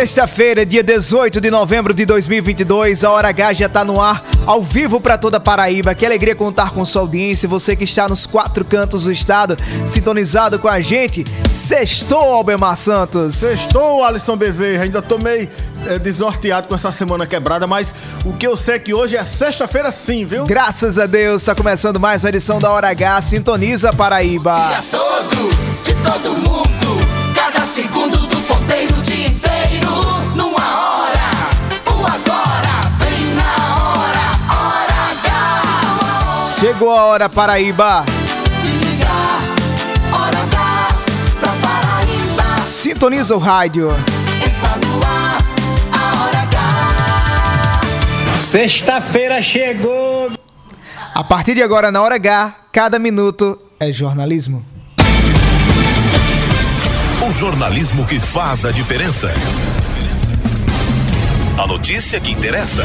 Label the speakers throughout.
Speaker 1: Sexta-feira, dia 18 de novembro de 2022, a hora H já tá no ar, ao vivo para toda a Paraíba. Que alegria contar com sua audiência, você que está nos quatro cantos do estado, sintonizado com a gente. Sextou, Albemar Santos.
Speaker 2: Sextou, Alisson Bezerra. Ainda tô meio é, desnorteado com essa semana quebrada, mas o que eu sei é que hoje é sexta-feira sim, viu?
Speaker 1: Graças a Deus, está começando mais uma edição da Hora H. Sintoniza Paraíba.
Speaker 3: Dia todo, de todo mundo. Cada segundo do ponteiro, o
Speaker 1: Chegou a hora, Paraíba.
Speaker 3: Ligar, hora H pra Paraíba.
Speaker 1: Sintoniza o rádio.
Speaker 3: Está no ar, a hora H.
Speaker 4: Sexta-feira chegou.
Speaker 1: A partir de agora, na Hora H, cada minuto é jornalismo.
Speaker 5: O jornalismo que faz a diferença. A notícia que interessa.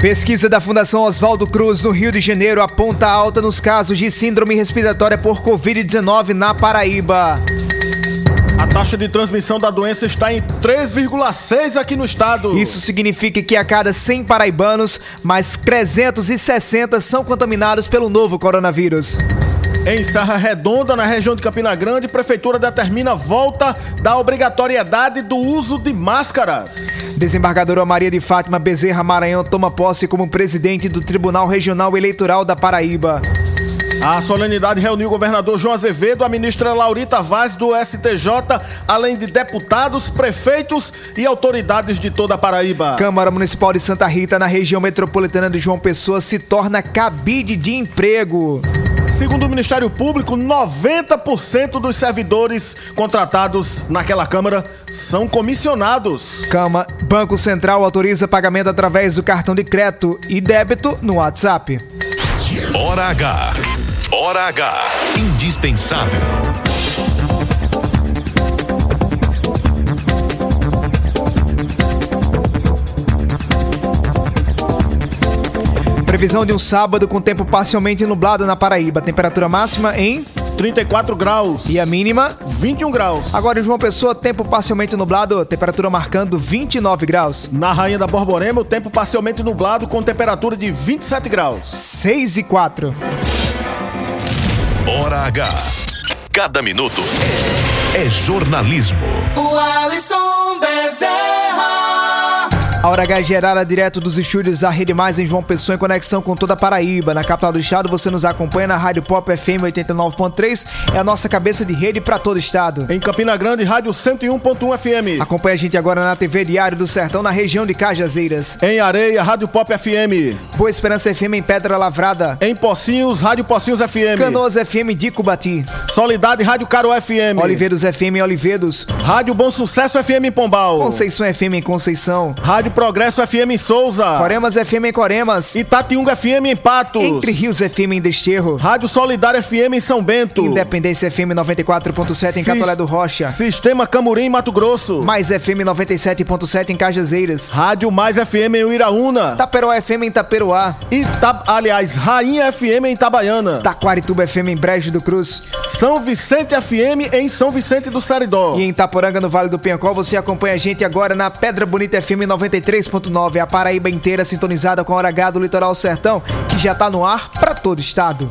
Speaker 1: Pesquisa da Fundação Oswaldo Cruz no Rio de Janeiro aponta alta nos casos de síndrome respiratória por Covid-19 na Paraíba.
Speaker 2: A taxa de transmissão da doença está em 3,6 aqui no estado.
Speaker 1: Isso significa que a cada 100 paraibanos, mais 360 são contaminados pelo novo coronavírus.
Speaker 2: Em Serra Redonda, na região de Campina Grande, prefeitura determina volta da obrigatoriedade do uso de máscaras.
Speaker 1: Desembargadora Maria de Fátima Bezerra Maranhão toma posse como presidente do Tribunal Regional Eleitoral da Paraíba.
Speaker 2: A solenidade reuniu o governador João Azevedo, a ministra Laurita Vaz do STJ, além de deputados, prefeitos e autoridades de toda a Paraíba.
Speaker 1: Câmara Municipal de Santa Rita, na região metropolitana de João Pessoa, se torna cabide de emprego.
Speaker 2: Segundo o Ministério Público, 90% dos servidores contratados naquela Câmara são comissionados.
Speaker 1: Cama, Banco Central autoriza pagamento através do cartão de crédito e débito no WhatsApp.
Speaker 5: Hora H. Hora H. Indispensável.
Speaker 1: Previsão de um sábado com tempo parcialmente nublado na Paraíba. Temperatura máxima em
Speaker 2: 34 graus.
Speaker 1: e a mínima.
Speaker 2: 21 graus.
Speaker 1: Agora em João Pessoa, tempo parcialmente nublado, temperatura marcando 29 graus.
Speaker 2: Na Rainha da Borborema, o tempo parcialmente nublado com temperatura de 27 graus.
Speaker 1: 6 e 4.
Speaker 5: Hora H. Cada minuto é, é jornalismo.
Speaker 3: O Alisson Bezerra.
Speaker 1: A Hora H é gerada direto dos estúdios da Rede Mais em João Pessoa em conexão com toda a Paraíba. Na capital do estado, você nos acompanha na Rádio Pop FM 89.3, é a nossa cabeça de rede para todo o estado.
Speaker 2: Em Campina Grande, rádio 101.1 FM.
Speaker 1: Acompanhe a gente agora na TV Diário do Sertão, na região de Cajazeiras.
Speaker 2: Em Areia, rádio Pop FM.
Speaker 1: Boa Esperança FM em Pedra Lavrada.
Speaker 2: Em Pocinhos, rádio Pocinhos FM.
Speaker 1: Canoas FM de Cubati.
Speaker 2: Solidade, rádio Caro FM.
Speaker 1: Oliveiros FM em Olivedos.
Speaker 2: Rádio Bom Sucesso FM em Pombal.
Speaker 1: Conceição FM em Conceição.
Speaker 2: Rádio Progresso FM em Souza.
Speaker 1: Coremas FM em Coremas.
Speaker 2: Itatiunga FM em Patos.
Speaker 1: Entre Rios FM em Desterro.
Speaker 2: Rádio Solidária FM em São Bento.
Speaker 1: Independência FM 94.7 em Catolé do Rocha.
Speaker 2: Sistema Camurim em Mato Grosso.
Speaker 1: Mais FM 97.7 em Cajazeiras.
Speaker 2: Rádio Mais FM em Uiraúna.
Speaker 1: Taperoá FM em Taperoá.
Speaker 2: Ita... Aliás, Rainha FM em Itabaiana.
Speaker 1: Taquarituba FM em Brejo do Cruz.
Speaker 2: São Vicente FM em São Vicente do Saridó.
Speaker 1: E em Itaporanga, no Vale do Penhacol, você acompanha a gente agora na Pedra Bonita FM 93.9, a Paraíba inteira sintonizada com a Hora H do Litoral Sertão, que já tá no ar para todo estado.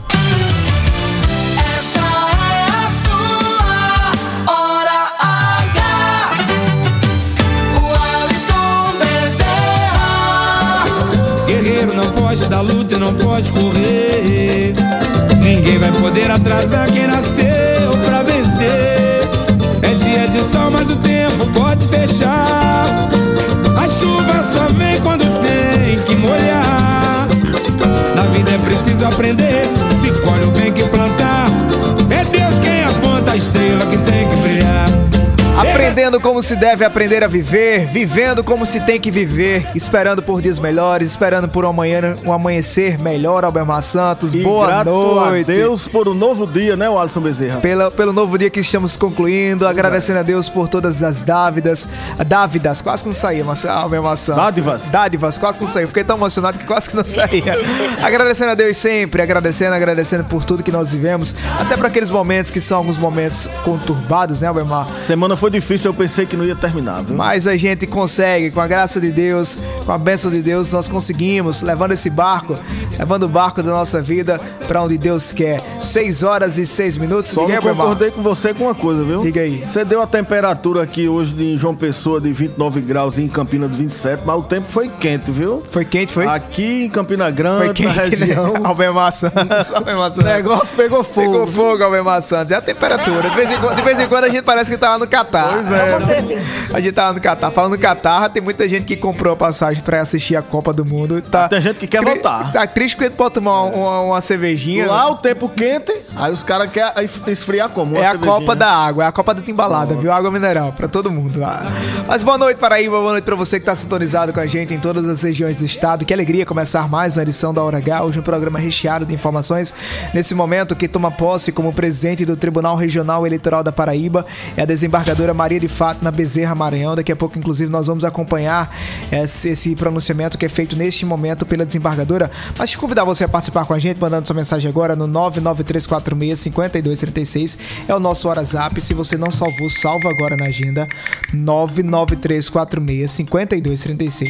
Speaker 3: Essa é a sua hora H. O Alisson Bezerra.
Speaker 6: Guerreiro não foge da luta e não pode correr. Ninguém vai poder atrasar quem nasceu pra vencer. É dia de sol, mas o tempo pode fechar. Só vem quando tem que molhar. Na vida é preciso aprender. Se colhe o bem que plantar. É Deus quem aponta a estrela que tem que brilhar.
Speaker 1: Aprendendo como se deve aprender a viver, vivendo como se tem que viver, esperando por dias melhores, esperando por um, amanhã, um amanhecer melhor, Albemar Santos.
Speaker 2: E
Speaker 1: Boa noite.
Speaker 2: a Deus por um novo dia, né, Alisson Bezerra?
Speaker 1: Pela, pelo novo dia que estamos concluindo, agradecendo a Deus por todas as dávidas. Dávidas, quase que não saía, mas ah, maçã.
Speaker 2: Dádivas.
Speaker 1: Dádivas, quase que não saía. Fiquei tão emocionado que quase que não saía. agradecendo a Deus sempre, agradecendo, agradecendo por tudo que nós vivemos. Até para aqueles momentos que são alguns momentos conturbados, né, Albemar?
Speaker 2: Semana foi difícil, eu pensei que não ia terminar, viu?
Speaker 1: Mas a gente consegue, com a graça de Deus, com a bênção de Deus, nós conseguimos, levando esse barco, levando o barco da nossa vida para onde Deus quer. 6 horas e 6 minutos.
Speaker 2: Só
Speaker 1: Diga
Speaker 2: não concordei com você com uma coisa, viu?
Speaker 1: Diga aí.
Speaker 2: Você deu a temperatura aqui hoje em João Pessoa de 29 graus e em Campina de 27, mas o tempo foi quente, viu?
Speaker 1: Foi quente, foi?
Speaker 2: Aqui em Campina Grande,
Speaker 1: Foi quente,
Speaker 2: na região,
Speaker 1: né? Albemar Santos. Albemar
Speaker 2: o negócio pegou fogo.
Speaker 1: Pegou fogo, Santos. É a temperatura. De vez, em quando, de vez em quando a gente parece que tava no Catar.
Speaker 2: Pois é.
Speaker 1: A gente tava no Catar. Falando no Catar, tem muita gente que comprou a passagem pra assistir a Copa do Mundo. Tá,
Speaker 2: Tem gente que quer
Speaker 1: Cri-
Speaker 2: voltar.
Speaker 1: Tá triste porque pode tomar uma, uma cervejinha.
Speaker 2: Lá
Speaker 1: né?
Speaker 2: o tempo quente, aí os caras querem esfriar como? Uma
Speaker 1: É a. Copa da Água, é a Copa da Timbalada, viu? Água mineral, pra todo mundo lá. Mas boa noite, Paraíba, boa noite pra você que tá sintonizado com a gente em todas as regiões do estado. Que alegria começar mais uma edição da Hora H, hoje um programa recheado de informações. Nesse momento, que toma posse como presidente do Tribunal Regional Eleitoral da Paraíba é a desembargadora Maria de Fátima Bezerra Maranhão. Daqui a pouco, inclusive, nós vamos acompanhar esse, pronunciamento que é feito neste momento pela desembargadora. Mas te convidar você a participar com a gente, mandando sua mensagem agora no 993465236. É o nosso WhatsApp. Se você não salvou, salva agora na agenda. 993465236.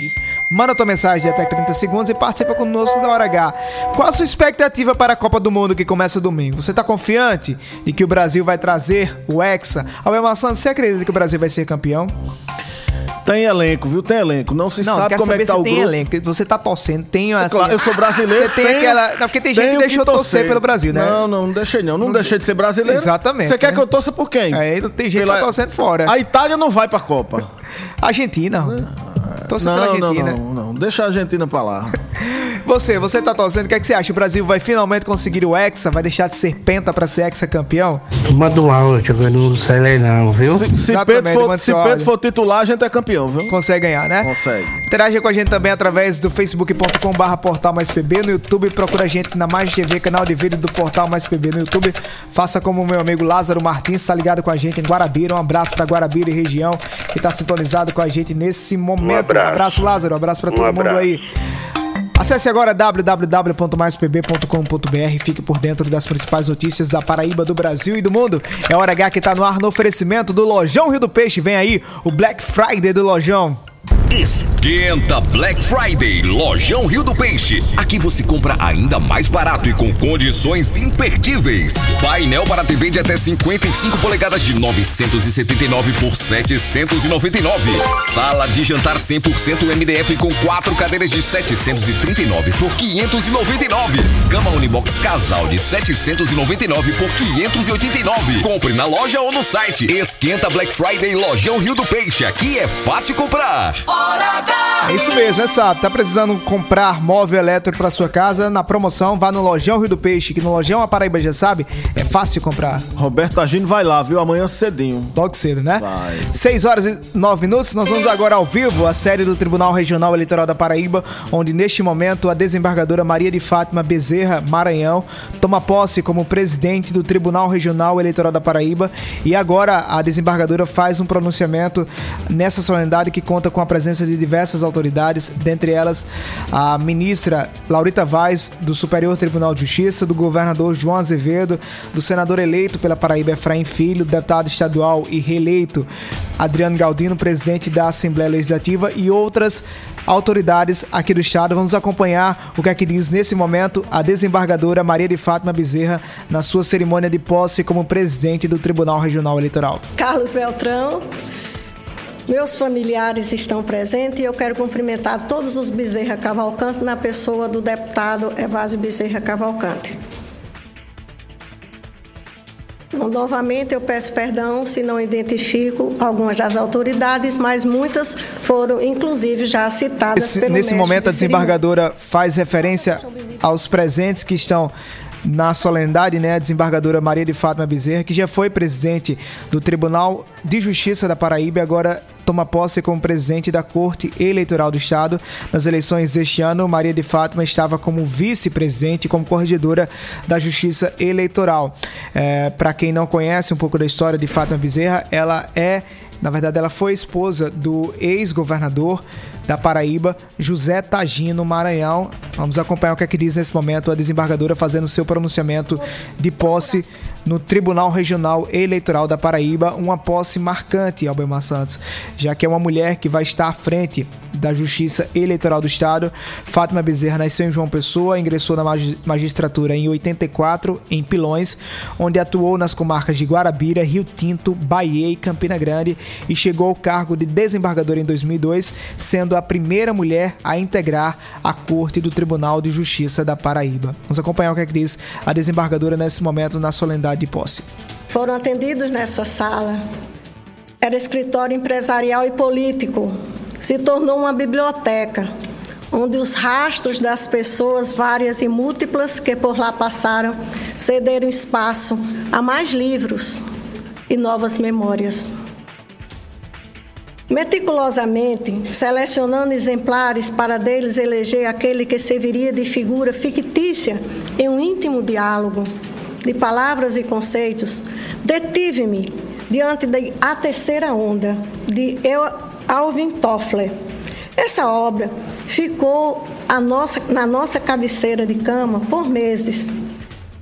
Speaker 1: Manda tua mensagem de até 30 segundos e participa conosco da Hora H. Qual a sua expectativa para a Copa do Mundo que começa domingo? Você está confiante de que o Brasil vai trazer o Hexa? Albemar Santos, você acredita que o Brasil vai ser campeão?
Speaker 2: Tem elenco, viu? Tem elenco. Não se
Speaker 1: Não,
Speaker 2: sabe como é que tá o
Speaker 1: tem
Speaker 2: grupo.
Speaker 1: elenco. Você tá torcendo, tem assim...
Speaker 2: Claro, eu sou brasileiro.
Speaker 1: Você tem
Speaker 2: tenho-
Speaker 1: aquela... Não, porque tem gente que deixou torcer. pelo Brasil, né?
Speaker 2: Não, não, não deixei não. Não, deixei de ser brasileiro.
Speaker 1: Exatamente,
Speaker 2: Você quer
Speaker 1: né?
Speaker 2: que eu torça por quem?
Speaker 1: Aí não tem gente
Speaker 2: Pela-
Speaker 1: que tá torcendo fora.
Speaker 2: A Itália não vai pra Copa.
Speaker 1: Argentina. Torce pela
Speaker 2: Não, não,
Speaker 1: Argentina.
Speaker 2: não, não. Deixa a Argentina pra lá.
Speaker 1: Você, você tá torcendo, o que, é que você acha? O Brasil vai finalmente conseguir o Hexa? Vai deixar de ser penta pra ser Hexa campeão?
Speaker 7: Manda um áudio, eu não sei não, viu?
Speaker 2: Se, se Pedro for, se Pedro for titular, a gente é campeão, viu?
Speaker 1: Consegue ganhar, né?
Speaker 2: Consegue.
Speaker 1: Interaja com a gente também através do facebook.com barra portal mais pb no YouTube, procura a gente na Mais TV, canal de vídeo do portal mais pb no YouTube. Faça como o meu amigo Lázaro Martins, tá ligado com a gente em Guarabira. Um abraço pra Guarabira e região que tá sintonizado com a gente nesse momento. Um abraço, Lázaro. Um abraço pra todo mundo aí. Acesse agora www.maispb.com.br e fique por dentro das principais notícias da Paraíba, do Brasil e do mundo. É hora H que tá no ar no oferecimento do Lojão Rio do Peixe. Vem aí o Black Friday do Lojão.
Speaker 5: Esquenta Black Friday, Lojão Rio do Peixe. Aqui você compra ainda mais barato e com condições imperdíveis. Painel para TV de até 55 polegadas de 979 por 799. Sala de jantar 100% MDF com quatro cadeiras de 739 por 599. Cama Unibox Casal de 799 por 589. Compre na loja ou no site. Esquenta Black Friday, Lojão Rio do Peixe. Aqui é fácil comprar.
Speaker 1: É isso mesmo, é sabe? Tá precisando comprar móvel elétrico pra sua casa? Na promoção, vá no Lojão Rio do Peixe, que no Lojão a Paraíba já sabe, é fácil comprar.
Speaker 2: Roberto Agino vai lá, viu? Amanhã cedinho.
Speaker 1: Logo cedo, né?
Speaker 2: Vai.
Speaker 1: 6 horas e 9 minutos, nós vamos agora ao vivo a série do Tribunal Regional Eleitoral da Paraíba, onde neste momento a desembargadora Maria de Fátima Bezerra Maranhão toma posse como presidente do Tribunal Regional Eleitoral da Paraíba e agora a desembargadora faz um pronunciamento nessa solenidade que conta com a presença de diversas autoridades, dentre elas a ministra Laurita Vaz do Superior Tribunal de Justiça, do governador João Azevedo, do senador eleito pela Paraíba Efraim Filho, deputado estadual e reeleito Adriano Galdino, presidente da Assembleia Legislativa e outras autoridades aqui do estado. Vamos acompanhar o que é que diz nesse momento a desembargadora Maria de Fátima Bezerra na sua cerimônia de posse como presidente do Tribunal Regional Eleitoral.
Speaker 8: Carlos Beltrão, meus familiares estão presentes e eu quero cumprimentar todos os Bezerra Cavalcante na pessoa do deputado Evásio Bezerra Cavalcante. Novamente, eu peço perdão se não identifico algumas das autoridades, mas muitas foram, inclusive, já citadas
Speaker 1: Esse,
Speaker 8: pelo
Speaker 1: Nesse momento, a desembargadora faz referência aos presentes que estão na solenidade, né, a desembargadora Maria de Fátima Bezerra, que já foi presidente do Tribunal de Justiça da Paraíba agora toma posse como presidente da Corte Eleitoral do Estado. Nas eleições deste ano, Maria de Fátima estava como vice-presidente, como corregedora da Justiça Eleitoral. É, Para quem não conhece um pouco da história de Fátima Bezerra, ela é, na verdade, ela foi esposa do ex-governador da Paraíba, José Tagino Maranhão. Vamos acompanhar o que é que diz nesse momento a desembargadora fazendo seu pronunciamento de posse no Tribunal Regional Eleitoral da Paraíba, uma posse marcante, Albemar Santos, já que é uma mulher que vai estar à frente da Justiça Eleitoral do Estado. Fátima Bezerra nasceu em João Pessoa, ingressou na magi- magistratura em 84, em Pilões, onde atuou nas comarcas de Guarabira, Rio Tinto, Bahia e Campina Grande e chegou ao cargo de desembargadora em 2002, sendo a primeira mulher a integrar a Corte do Tribunal de Justiça da Paraíba. Vamos acompanhar o que, é que diz a desembargadora nesse momento na solenidade de posse.
Speaker 8: foram atendidos nessa sala. Era escritório empresarial e político. Se tornou uma biblioteca, onde os rastros das pessoas várias e múltiplas que por lá passaram cederam espaço a mais livros e novas memórias. Meticulosamente, selecionando exemplares para deles eleger aquele que serviria de figura fictícia em um íntimo diálogo de palavras e conceitos, detive-me diante da Terceira Onda, de Alvin Toffler. Essa obra ficou a nossa- na nossa cabeceira de cama por meses,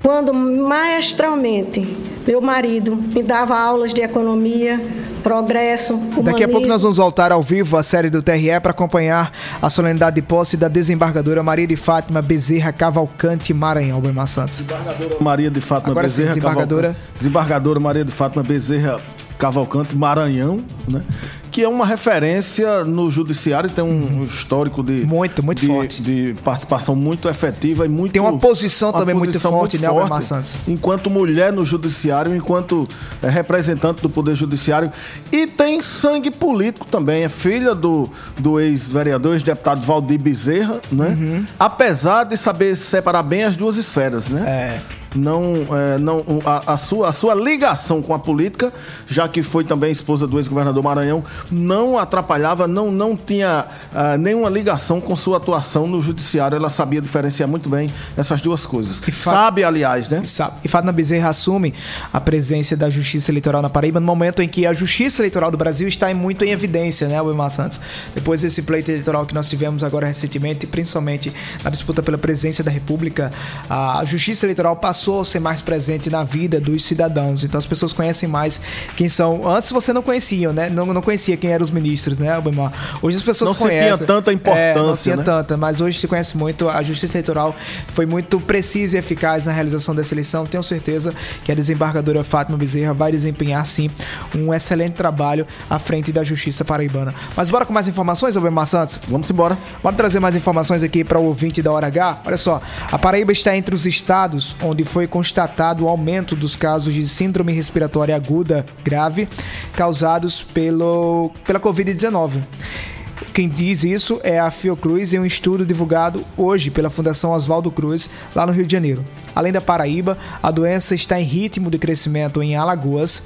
Speaker 8: quando maestralmente meu marido me dava aulas de economia, progresso, humanismo.
Speaker 1: Daqui a pouco nós vamos voltar ao vivo a série do TRE para acompanhar a solenidade de posse da desembargadora Maria de Fátima Bezerra Cavalcante Maranhão, Albemar Santos.
Speaker 2: Maria de Fátima
Speaker 1: Agora sim,
Speaker 2: Bezerra
Speaker 1: desembargadora.
Speaker 2: Cavalcante. Desembargadora Maria de Fátima Bezerra Cavalcante Maranhão, né? Que é uma referência no judiciário, tem um histórico de
Speaker 1: Muito, muito
Speaker 2: de,
Speaker 1: forte.
Speaker 2: de participação muito efetiva e muito
Speaker 1: Tem uma posição
Speaker 2: uma
Speaker 1: também muito
Speaker 2: posição
Speaker 1: forte, né, Albemar Santos?
Speaker 2: Enquanto mulher no judiciário, enquanto é, representante do poder judiciário e tem sangue político também, é filha do, do ex-vereador, ex-deputado Valdir Bezerra, né?
Speaker 1: Uhum.
Speaker 2: Apesar de saber separar bem as duas esferas, né?
Speaker 1: É.
Speaker 2: não, é, não a, a sua, a sua ligação com a política, já que foi também esposa do ex-governador Maranhão, não atrapalhava, não, não tinha ah, nenhuma ligação com sua atuação no judiciário. Ela sabia diferenciar muito bem essas duas coisas. Sabe, aliás, né?
Speaker 1: Sabe. E Fátima Bezerra assume a presença da Justiça Eleitoral na Paraíba no momento em que a Justiça Eleitoral do Brasil está muito em evidência, né, Albemar Santos? Depois desse pleito eleitoral que nós tivemos agora recentemente, principalmente na disputa pela presidência da República, a Justiça Eleitoral passou a ser mais presente na vida dos cidadãos. Então as pessoas conhecem mais quem são. Antes você não conhecia, né? Não, não conhecia quem eram os ministros, né, Albemar? Hoje as pessoas
Speaker 2: Não
Speaker 1: conhecem.
Speaker 2: tinha tanta
Speaker 1: É, não
Speaker 2: importância,
Speaker 1: tinha
Speaker 2: né?
Speaker 1: tanta, mas hoje se conhece muito. A Justiça Eleitoral foi muito precisa e eficaz na realização dessa eleição. Tenho certeza que a desembargadora Fátima Bezerra vai desempenhar, sim, um excelente trabalho à frente da Justiça Paraibana. Mas bora com mais informações, Albemar Santos?
Speaker 2: Vamos embora.
Speaker 1: Bora trazer mais informações aqui para o ouvinte da Hora H. Olha só, a Paraíba está entre os estados onde foi constatado o aumento dos casos de síndrome respiratória aguda grave causados pelo, pela Covid-19. Quem diz isso é a Fiocruz em um estudo divulgado hoje pela Fundação Oswaldo Cruz, lá no Rio de Janeiro. Além da Paraíba, a doença está em ritmo de crescimento em Alagoas,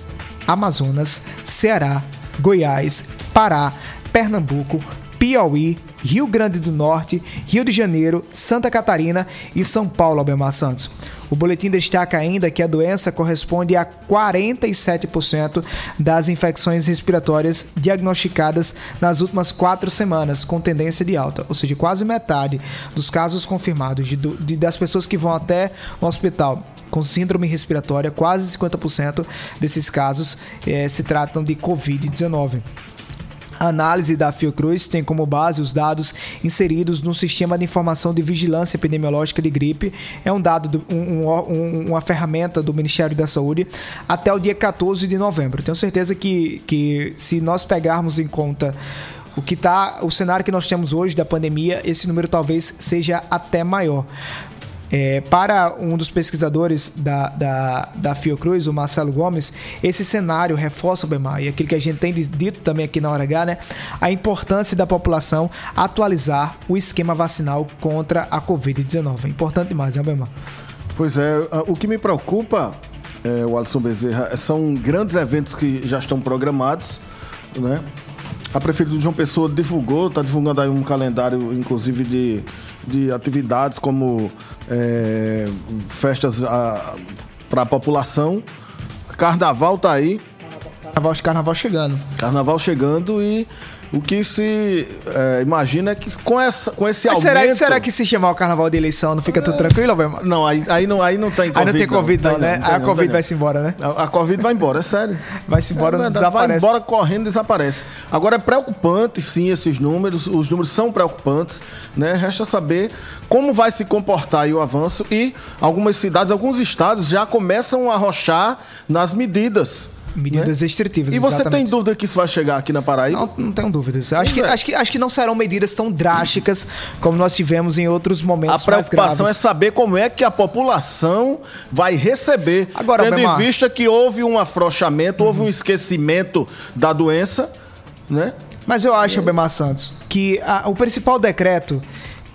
Speaker 1: Amazonas, Ceará, Goiás, Pará, Pernambuco, Piauí, Rio Grande do Norte, Rio de Janeiro, Santa Catarina e São Paulo, Albemar Santos. O boletim destaca ainda que a doença corresponde a 47% das infecções respiratórias diagnosticadas nas últimas quatro semanas, com tendência de alta, ou seja, quase metade dos casos confirmados de, de, das pessoas que vão até o hospital com síndrome respiratória, quase 50% desses casos eh, se tratam de Covid-19. A análise da Fiocruz tem como base os dados inseridos no Sistema de Informação de Vigilância Epidemiológica de Gripe. É um dado, do, um, um, uma ferramenta do Ministério da Saúde até o dia 14 de novembro. Tenho certeza que, que se nós pegarmos em conta o que tá, o cenário que nós temos hoje da pandemia, esse número talvez seja até maior. É, para um dos pesquisadores da, da, da Fiocruz, o Marcelo Gomes, esse cenário reforça o BEMAR e aquilo que a gente tem dito também aqui na hora H, né? A importância da população atualizar o esquema vacinal contra a Covid-19. Importante demais, né, BEMAR?
Speaker 2: Pois é, o que me preocupa, é, o Alisson Bezerra, são grandes eventos que já estão programados, né? A Prefeitura de João Pessoa divulgou, está divulgando aí um calendário, inclusive, de, de atividades como é, festas para a população. Carnaval tá aí.
Speaker 1: Carnaval, carnaval chegando.
Speaker 2: Carnaval chegando e o que se é, imagina é que com, essa, com esse
Speaker 1: Mas
Speaker 2: aumento...
Speaker 1: Será, será que se chamar o carnaval de eleição não fica tudo tranquilo, Albemar?
Speaker 2: Não, aí, aí, não, aí não tem
Speaker 1: Covid. Aí não tem Covid, não, não, né? Não, aí a Covid vai-se embora, né?
Speaker 2: A, a, Covid vai embora, é sério.
Speaker 1: Vai-se embora, é, desaparece.
Speaker 2: Vai embora correndo, desaparece. Agora é preocupante, sim, esses números. Os números são preocupantes, né? Resta saber como vai se comportar o avanço e algumas cidades, alguns estados já começam a arrochar nas medidas
Speaker 1: Medidas né? restritivas.
Speaker 2: E você exatamente. tem dúvida que isso vai chegar aqui na Paraíba?
Speaker 1: Não, não tenho dúvidas. Acho que, é. acho, que, acho que não serão medidas tão drásticas como nós tivemos em outros momentos.
Speaker 2: A preocupação é saber como é que a população vai receber.
Speaker 1: Agora,
Speaker 2: tendo em vista que houve um afrouxamento, uhum. houve um esquecimento da doença, né?
Speaker 1: Mas eu acho. Bemar Santos, que a, o principal decreto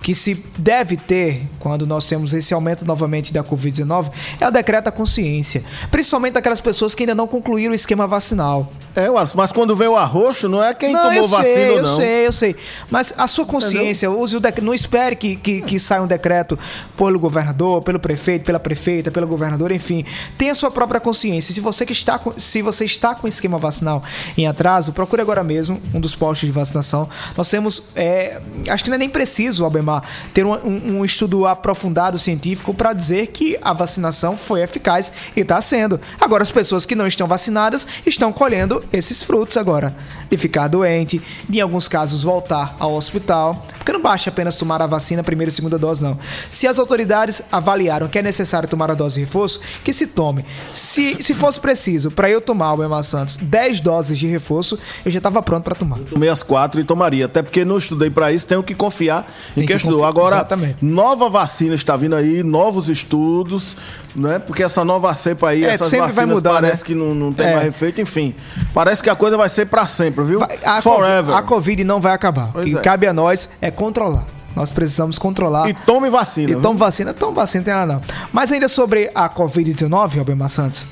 Speaker 1: que se deve ter quando nós temos esse aumento novamente da Covid-19 é o decreto da consciência. Principalmente daquelas pessoas que ainda não concluíram o esquema vacinal.
Speaker 2: É, mas quando vem o arroxo, não é quem
Speaker 1: não,
Speaker 2: tomou vacina,
Speaker 1: sei,
Speaker 2: não.
Speaker 1: Eu sei, eu sei. Mas a sua consciência, use o dec... não espere que, que, que, saia um decreto pelo governador, pelo prefeito, pela prefeita, pelo governador, enfim. Tenha a sua própria consciência. Se você, que está com... Se você está com o esquema vacinal em atraso, procure agora mesmo um dos postos de vacinação. Nós temos, é... acho que não é nem preciso, Albemar, ter um, um, um estudo aprofundado científico para dizer que a vacinação foi eficaz e está sendo. Agora, as pessoas que não estão vacinadas estão colhendo esses frutos agora. De ficar doente, de em alguns casos voltar ao hospital. Porque não basta apenas tomar a vacina primeira e segunda dose, não. Se as autoridades avaliaram que é necessário tomar a dose de reforço, que se tome. Se, se fosse preciso, para eu tomar, o Emma Santos, 10 doses de reforço, eu já estava pronto para tomar. Eu
Speaker 2: tomei as quatro e tomaria. Até porque não estudei para isso, tenho que confiar em Tem quem que estudou. Agora, Exatamente. nova vacina está vindo aí, novos estudos né? Porque essa nova cepa aí, é, essas vacinas vai mudar, parece né? que não, não tem é. mais efeito, enfim. Parece que a coisa vai ser para sempre, viu?
Speaker 1: A Forever. COVID, a Covid não vai acabar. Pois e é. cabe a nós é controlar. Nós precisamos controlar.
Speaker 2: E tome vacina.
Speaker 1: E tome vacina. Tome vacina, tem nada não. Mas ainda sobre a Covid-19, Albemar Santos.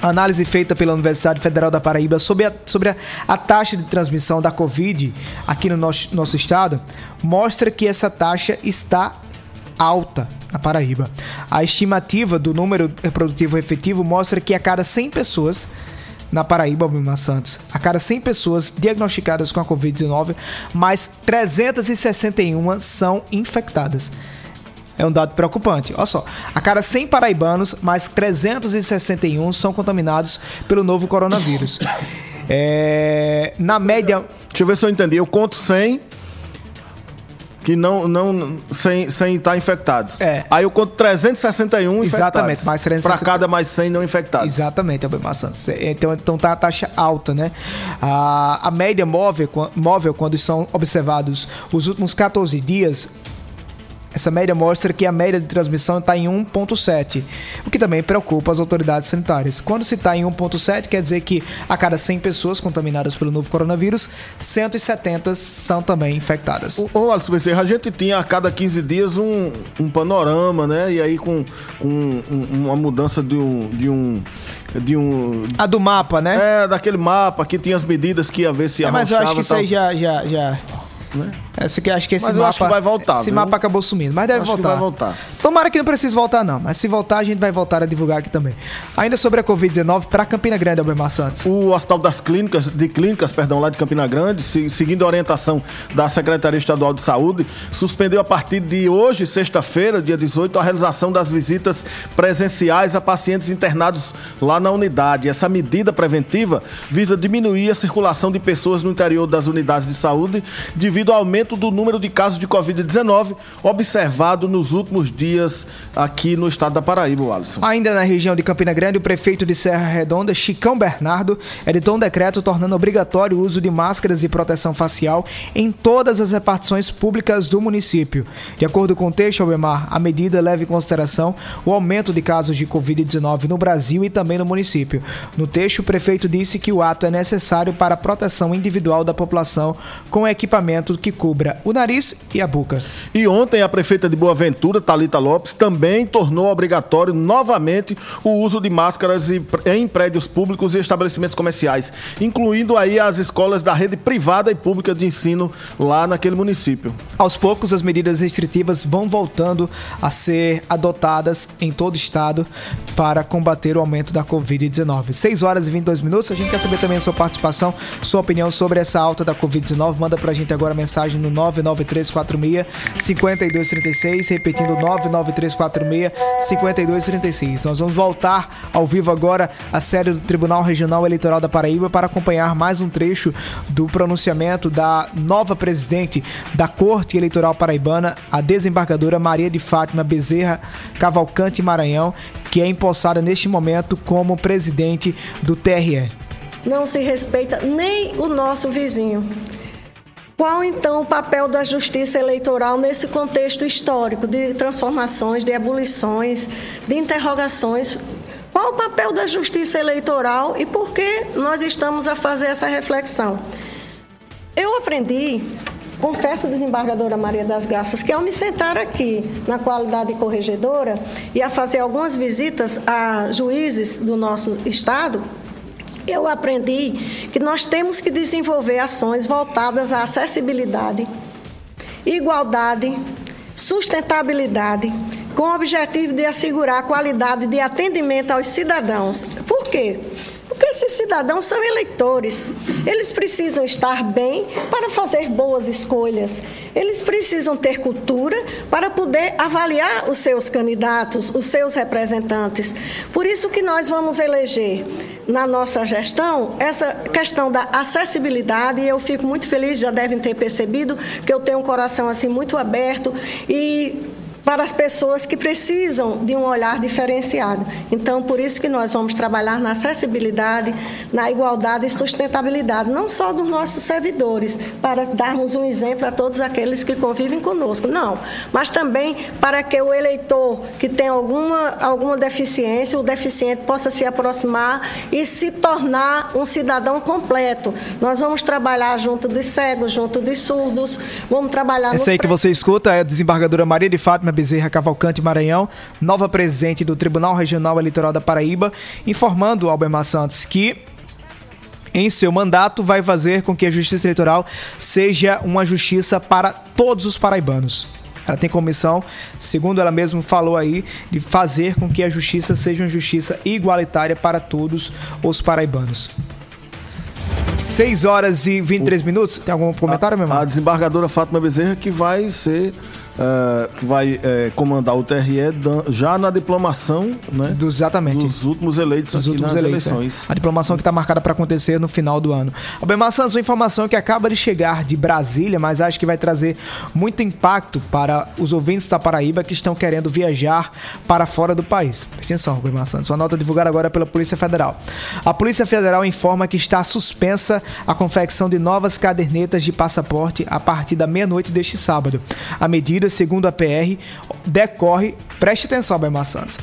Speaker 1: Análise feita pela Universidade Federal da Paraíba sobre a, sobre a, a, taxa de transmissão da Covid aqui no nosso, nosso estado mostra que essa taxa está alta na Paraíba. A estimativa do número reprodutivo efetivo mostra que a cada 100 pessoas na Paraíba, Bima Santos, a cada 100 pessoas diagnosticadas com a Covid-19, mais 361 são infectadas. É um dado preocupante. Olha só, a cada 100 paraibanos, mais 361 são contaminados pelo novo coronavírus. É, na média.
Speaker 2: Deixa eu ver se eu entendi. Eu conto 100 que não, não sem, sem estar infectados.
Speaker 1: É.
Speaker 2: Aí eu conto 361
Speaker 1: Exatamente, mais 360...
Speaker 2: Para cada mais 100 não infectados.
Speaker 1: Exatamente, Albemar Santos. Então, então tá a taxa alta, né? A, a média móvel, móvel, quando são observados os últimos 14 dias, essa média mostra que a média de transmissão está em 1,7, o que também preocupa as autoridades sanitárias. Quando se está em 1,7, quer dizer que a cada 100 pessoas contaminadas pelo novo coronavírus, 170 são também infectadas.
Speaker 2: Ô, Alisson Becerra, a gente tinha a cada 15 dias um, um panorama, né? E aí com, com um, uma mudança de um, de um de um.
Speaker 1: A do mapa, né?
Speaker 2: É, daquele mapa que tinha as medidas que ia ver se é,
Speaker 1: Mas eu acho que isso aí já, já, já,
Speaker 2: né?
Speaker 1: Essa que acho que esse
Speaker 2: Mas eu
Speaker 1: mapa.
Speaker 2: acho que vai voltar,
Speaker 1: Esse
Speaker 2: viu?
Speaker 1: mapa acabou sumindo, mas deve
Speaker 2: Acho
Speaker 1: voltar.
Speaker 2: vai voltar.
Speaker 1: Tomara que não precise voltar, não. Mas se voltar, a gente vai voltar a divulgar aqui também. Ainda sobre a Covid-19, para Campina Grande, Albemar Santos.
Speaker 2: O Hospital das Clínicas, de Clínicas, perdão, lá de Campina Grande, se- seguindo a orientação da Secretaria Estadual de Saúde, suspendeu a partir de hoje, sexta-feira, dia 18, a realização das visitas presenciais a pacientes internados lá na unidade. Essa medida preventiva visa diminuir a circulação de pessoas no interior das unidades de saúde devido ao aumento do número de casos de Covid-19 observado nos últimos dias aqui no estado da Paraíba, Alisson.
Speaker 1: Ainda na região de Campina Grande, o prefeito de Serra Redonda, Chicão Bernardo, editou um decreto tornando obrigatório o uso de máscaras de proteção facial em todas as repartições públicas do município. De acordo com o texto, Albemar, a medida leva em consideração o aumento de casos de Covid-19 no Brasil e também no município. No texto, o prefeito disse que o ato é necessário para a proteção individual da população com equipamento que cubra o nariz e a boca.
Speaker 2: E ontem a prefeita de Boa Ventura, Talita Lopes, também tornou obrigatório novamente o uso de máscaras em prédios públicos e estabelecimentos comerciais, incluindo aí as escolas da rede privada e pública de ensino lá naquele município.
Speaker 1: Aos poucos, as medidas restritivas vão voltando a ser adotadas em todo o estado para combater o aumento da Covid-19. 6 horas e 22 minutos. A gente quer saber também a sua participação, sua opinião sobre essa alta da Covid-19. Manda pra gente agora mensagem no 99346-5236. Repetindo, 99346-5236. Nós vamos voltar ao vivo agora a série do Tribunal Regional Eleitoral da Paraíba para acompanhar mais um trecho do pronunciamento da nova presidente da Corte Eleitoral Paraibana, a desembargadora Maria de Fátima Bezerra Cavalcante Maranhão, que é empossada neste momento como presidente do TRE.
Speaker 8: não se respeita nem o nosso vizinho. Qual então o papel da justiça eleitoral nesse contexto histórico de transformações, de ebulições, de interrogações? Qual o papel da justiça eleitoral e por que nós estamos a fazer essa reflexão? Eu aprendi, confesso, desembargadora Maria das Graças, que ao me sentar aqui na qualidade de corregedora e a fazer algumas visitas a juízes do nosso estado, eu aprendi que nós temos que desenvolver ações voltadas à acessibilidade, igualdade, sustentabilidade, com o objetivo de assegurar a qualidade de atendimento aos cidadãos. Por quê? Porque esses cidadãos são eleitores. Eles precisam estar bem para fazer boas escolhas. Eles precisam ter cultura para poder avaliar os seus candidatos, os seus representantes. Por isso que nós vamos eleger na nossa gestão essa questão da acessibilidade. Eu fico muito feliz, já devem ter percebido que eu tenho um coração assim muito aberto e para as pessoas que precisam de um olhar diferenciado. Então, por isso que nós vamos trabalhar na acessibilidade, na igualdade e sustentabilidade, não só dos nossos servidores, para darmos um exemplo a todos aqueles que convivem conosco, não, mas também para que o eleitor que tem alguma, alguma deficiência, o deficiente possa se aproximar e se tornar um cidadão completo. Nós vamos trabalhar junto de cegos, junto de surdos, vamos trabalhar
Speaker 1: Essa aí que você escuta é a desembargadora Maria de Fátima Bezerra Cavalcante Maranhão, nova presidente do Tribunal Regional Eleitoral da Paraíba, informando ao Albemar Santos que em seu mandato vai fazer com que a justiça eleitoral seja uma justiça para todos os paraibanos. Ela tem comissão, segundo ela mesma falou aí, de fazer com que a justiça seja uma justiça igualitária para todos os paraibanos. 6 horas e 23 minutos. Tem algum comentário, meu irmão?
Speaker 2: A desembargadora Fátima Bezerra que vai ser eh, que vai eh, comandar o TRE já na diplomação né,
Speaker 1: Do- exatamente.
Speaker 2: dos últimos eleitos
Speaker 1: Dos últimos
Speaker 2: nas
Speaker 1: eleitos. é.
Speaker 2: eleições.
Speaker 1: A diplomação que está marcada para acontecer no final do ano. Albemar Santos, uma informação que acaba de chegar de Brasília, mas acho que vai trazer muito impacto para os ouvintes da Paraíba que estão querendo viajar para fora do país. Atenção, Albemar Santos. Uma nota divulgada agora pela Polícia Federal. A Polícia Federal informa que está suspensa a confecção de novas cadernetas de passaporte a partir da meia-noite deste sábado. A medida, segundo a PR, decorre, preste atenção, Albemar Santos,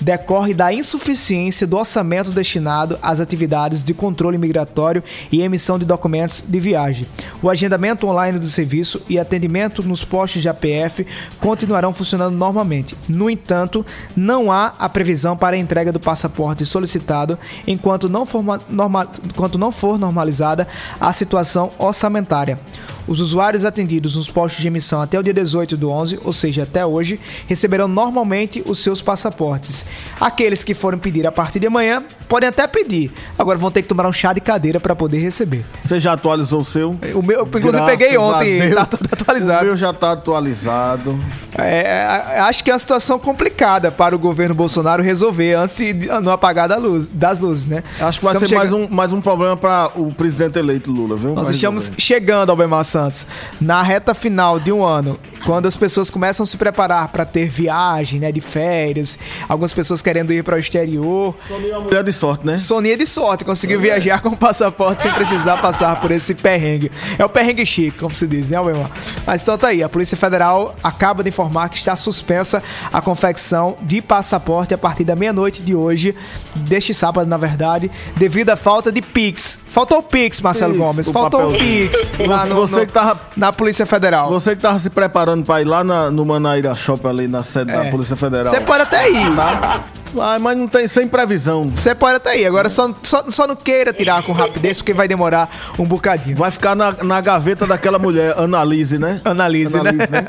Speaker 1: decorre da insuficiência do orçamento destinado às atividades de controle migratório e emissão de documentos de viagem. O agendamento online do serviço e atendimento nos postos de APF continuarão funcionando normalmente. No entanto, não há a previsão para a entrega do passaporte solicitado enquanto não for, norma, enquanto não for normalizada a situação orçamentária. Os usuários atendidos nos postos de emissão até o dia 18 do 11, ou seja, até hoje, receberão normalmente os seus passaportes. Aqueles que forem pedir a partir de amanhã podem até pedir, agora vão ter que tomar um chá de cadeira para poder receber.
Speaker 2: Você já atualizou o seu?
Speaker 1: O meu, inclusive, peguei ontem, tá tudo atualizado.
Speaker 2: O meu já tá atualizado.
Speaker 1: É, é, acho que é uma situação complicada para o governo Bolsonaro resolver antes de no apagar da luz, das luzes, né?
Speaker 2: Acho que vai
Speaker 1: Estamos
Speaker 2: ser mais
Speaker 1: chegando-
Speaker 2: um, mais um problema para o presidente eleito Lula, viu?
Speaker 1: Nós
Speaker 2: Vai
Speaker 1: estamos
Speaker 2: resolver.
Speaker 1: chegando, Albemar Santos, na reta final de um ano, quando as pessoas começam a se preparar para ter viagem, né, de férias, algumas pessoas querendo ir para o exterior.
Speaker 2: Mulher de sorte, né?
Speaker 1: Sonia de sorte, conseguiu viajar com o passaporte sem precisar passar por esse perrengue. É o perrengue chique, como se diz, né, Albemar? Mas então tá aí, a Polícia Federal acaba de informar que está suspensa a confecção de passaporte a partir da meia-noite de hoje, deste sábado, na verdade, devido à falta de Pix. Faltou o Pix, Marcelo
Speaker 2: Pix,
Speaker 1: Gomes. Faltou o. Pix. lá no-
Speaker 2: Você que tava-
Speaker 1: na Polícia Federal.
Speaker 2: Você que tava se preparando para ir lá na- no Manaíra Shop ali na sede da
Speaker 1: É.
Speaker 2: Polícia Federal.
Speaker 1: Você pode até ir.
Speaker 2: Tá? Ah, mas não tem sem previsão.
Speaker 1: Você pode até ir. Agora só, só, só não queira tirar com rapidez, porque vai demorar um bocadinho.
Speaker 2: Vai ficar na, na gaveta daquela mulher, Analise, né?
Speaker 1: Analise,
Speaker 2: Analise,
Speaker 1: né?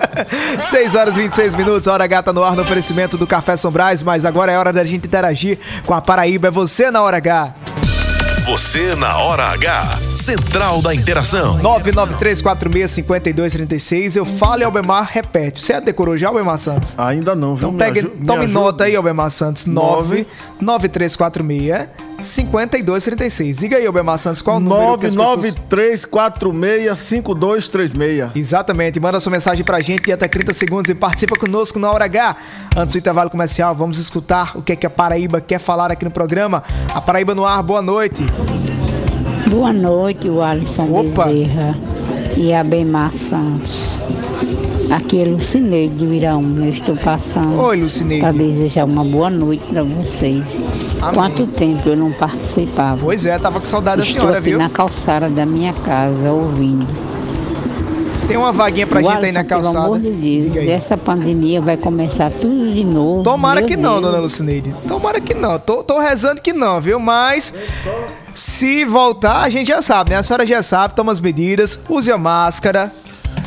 Speaker 1: 6 horas e 26 minutos, hora gata no ar no oferecimento do Café São Brás, mas agora é hora da gente interagir com a Paraíba. É você na hora H.
Speaker 5: Você na hora H. Central da Interação.
Speaker 1: 993465236. Eu falo e Albemar repete. Você decorou já, Albemar Santos?
Speaker 2: Ainda não, viu?
Speaker 1: Então pegue, tome nota aí, Albemar Santos. 99346 5236. Diga aí, Albemar Santos, qual o número que as pessoas...
Speaker 2: 993465236.
Speaker 1: Exatamente. Manda sua mensagem pra gente de até 30 segundos e participa conosco na hora H. Antes do intervalo comercial, vamos escutar o que, é que a Paraíba quer falar aqui no programa. A Paraíba no ar, boa noite.
Speaker 9: Boa noite, o Alisson
Speaker 1: Opa.
Speaker 9: Bezerra e a Bemar Santos. Aqui é Lucineide de Viraúna, eu estou passando
Speaker 1: Oi, Lucineide.
Speaker 9: para desejar uma boa noite para vocês.
Speaker 1: Amém.
Speaker 9: Quanto tempo eu não participava?
Speaker 1: Pois é, tava com saudade da
Speaker 9: Estou
Speaker 1: senhora,
Speaker 9: aqui
Speaker 1: viu?
Speaker 9: na calçada da minha casa, ouvindo.
Speaker 1: Tem uma vaguinha pra
Speaker 9: O
Speaker 1: gente aí na
Speaker 9: Alisson, Pelo
Speaker 1: calçada.
Speaker 9: amor de Deus, essa pandemia vai começar tudo de novo.
Speaker 1: Tomara
Speaker 9: Meu
Speaker 1: que não,
Speaker 9: Deus.
Speaker 1: dona Lucineide. Tomara que não. Tô, tô rezando que não, viu? Mas se voltar, a gente já sabe, né? A senhora já sabe, toma as medidas, use a máscara.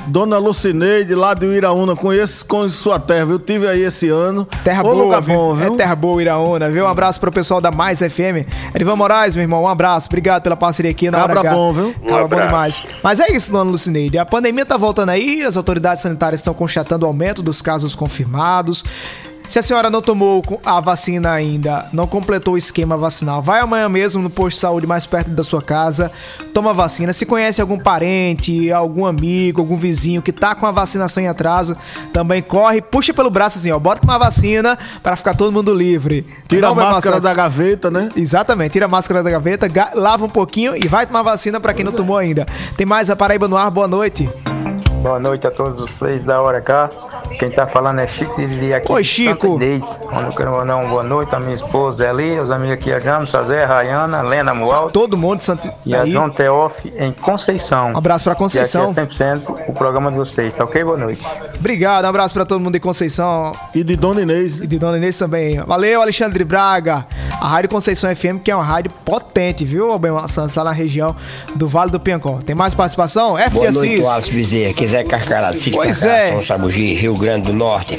Speaker 2: Dona Lucineide, lá do Iraúna, conheço com sua terra, viu? Tive aí esse ano.
Speaker 1: Terra
Speaker 2: Ô,
Speaker 1: boa, viu?
Speaker 2: bom, viu?
Speaker 1: É terra boa, Iraúna, viu? Um abraço pro pessoal da Mais FM. Edivan Moraes, meu irmão, um abraço. Obrigado pela parceria aqui na
Speaker 2: Cabra bom, viu?
Speaker 1: Cabra bom demais. Mas é isso, dona Lucineide. A pandemia tá voltando aí, as autoridades sanitárias estão constatando o aumento dos casos confirmados. Se a senhora não tomou a vacina ainda, não completou o esquema vacinal, vai amanhã mesmo no posto de saúde mais perto da sua casa, toma a vacina. Se conhece algum parente, algum amigo, algum vizinho que tá com a vacinação em atraso, também corre, puxa pelo braço assim, ó, bota uma vacina para ficar todo mundo livre.
Speaker 2: Tira
Speaker 1: Não
Speaker 2: a máscara
Speaker 1: passar-
Speaker 2: da gaveta, né?
Speaker 1: Exatamente, tira a máscara da gaveta, ga- lava um pouquinho e vai tomar vacina pra quem não tomou ainda. Tem mais a Paraíba no ar, boa noite.
Speaker 10: Boa noite a todos vocês da hora cá. Quem tá falando é Chico de aqui.
Speaker 1: Oi, Chico.
Speaker 10: Onde eu quero mandar uma boa noite à minha esposa Eli, os amigos aqui, a Jamsa, Zé, Rayana, Lena Mualdo
Speaker 1: Todo mundo de Santa...
Speaker 10: e a. João Teoff em Conceição.
Speaker 1: Um abraço pra Conceição.
Speaker 10: E aqui é 100% o programa de vocês, tá ok? Boa noite.
Speaker 1: Obrigado, um abraço pra todo mundo de Conceição
Speaker 2: E de Dona Inês.
Speaker 1: e de Dona Inês também. Valeu, Alexandre Braga. A Rádio Conceição FM, que é uma rádio potente, viu, Albemar Santos, lá na região do Vale do Piancó. Tem mais participação? F de
Speaker 11: Boa noite,
Speaker 1: Assis.
Speaker 11: Alisson Bezerra, Zé Carcará,
Speaker 1: Pois
Speaker 11: Carcará,
Speaker 1: é.
Speaker 11: Sabugi, Rio Grande do Norte.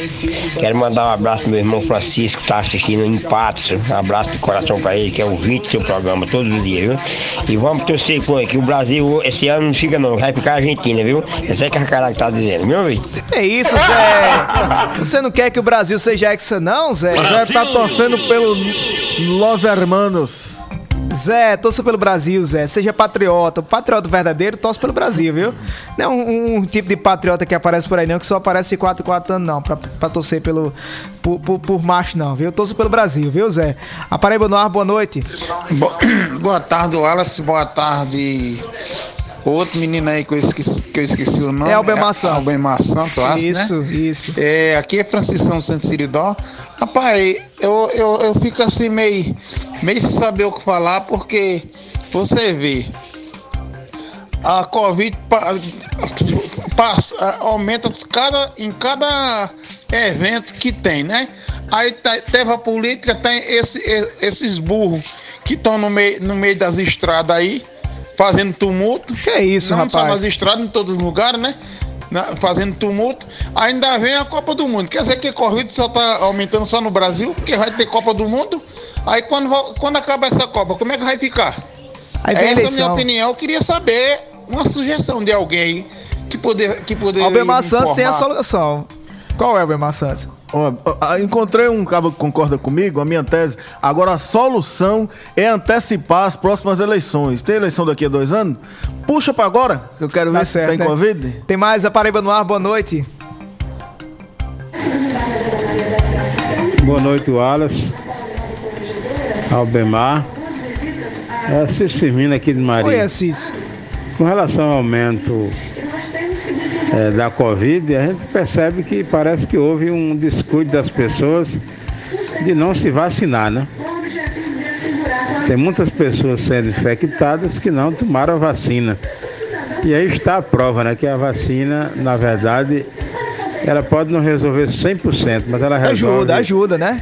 Speaker 11: Quero mandar um abraço pro meu irmão Francisco, que tá assistindo em Patos. Um abraço de coração pra ele, que é ouvinte do seu programa todo dia, viu? E vamos torcer com que o Brasil esse ano não fica não, vai ficar a Argentina, viu? É Zé Carcará que tá dizendo, viu, filho?
Speaker 1: É isso, Zé. Você não quer que o Brasil seja hexa, não, Zé?
Speaker 2: Zé tá torcendo pelo Los Hermanos.
Speaker 1: Zé, torça pelo Brasil, Zé. Seja patriota. Patriota verdadeiro torce pelo Brasil, viu? Não é um, um tipo de patriota que aparece por aí, não, que só aparece 4 4 anos, não, pra, pra torcer pelo, por, por, por macho, não, viu? Torço pelo Brasil, viu, Zé? A Paraíba boa noite.
Speaker 12: Bo- Boa tarde, Wallace. Boa tarde, Outro menino aí que eu esqueci, que eu esqueci o nome.
Speaker 1: É Albemar Santos.
Speaker 12: Albemar Santos, eu acho,
Speaker 1: Isso,
Speaker 12: né?
Speaker 1: isso.
Speaker 12: É, aqui é Franciscão Santo Siridó. Rapaz, eu, eu, eu fico assim meio, meio sem saber o que falar, porque você vê, a Covid pa- passa, aumenta cada, em cada evento que tem, né? Aí tá- teve a política, tem esse- esses burros que estão no meio, no meio das estradas aí, fazendo tumulto.
Speaker 1: Que é isso,
Speaker 12: Não só
Speaker 1: rapaz?
Speaker 12: nas estradas, em todos os lugares, né? Na- fazendo tumulto. Ainda vem a Copa do Mundo. Quer dizer que a corrida só tá aumentando só no Brasil, porque vai ter Copa do Mundo. Aí quando, quando acaba essa Copa, como é que vai ficar?
Speaker 1: Aí vem a
Speaker 12: Essa é a minha opinião. Eu queria saber uma sugestão de alguém que poder que poder
Speaker 1: Albemar Santos tem a solução. Qual é, Albemar Santos?
Speaker 2: Ó, encontrei um cabo que concorda comigo, a minha tese. Agora, a solução é antecipar as próximas eleições. Tem eleição daqui a dois anos? Puxa pra agora, que eu quero
Speaker 1: Tá
Speaker 2: ver
Speaker 1: certo,
Speaker 2: se tem
Speaker 1: né?
Speaker 2: Covid.
Speaker 1: Tem mais a Paraíba no ar, boa noite.
Speaker 13: Boa noite, Wallace. Albemar. É Assis Firmino aqui de Maria.
Speaker 1: Oi, Assis.
Speaker 13: Com relação ao aumento é, da Covid, a gente percebe que parece que houve um descuido das pessoas de não se vacinar, né? Tem muitas pessoas sendo infectadas que não tomaram a vacina. E aí está a prova, né? Que a vacina, na verdade, ela pode não resolver 100%, mas ela resolve
Speaker 1: Ajuda, ajuda, né?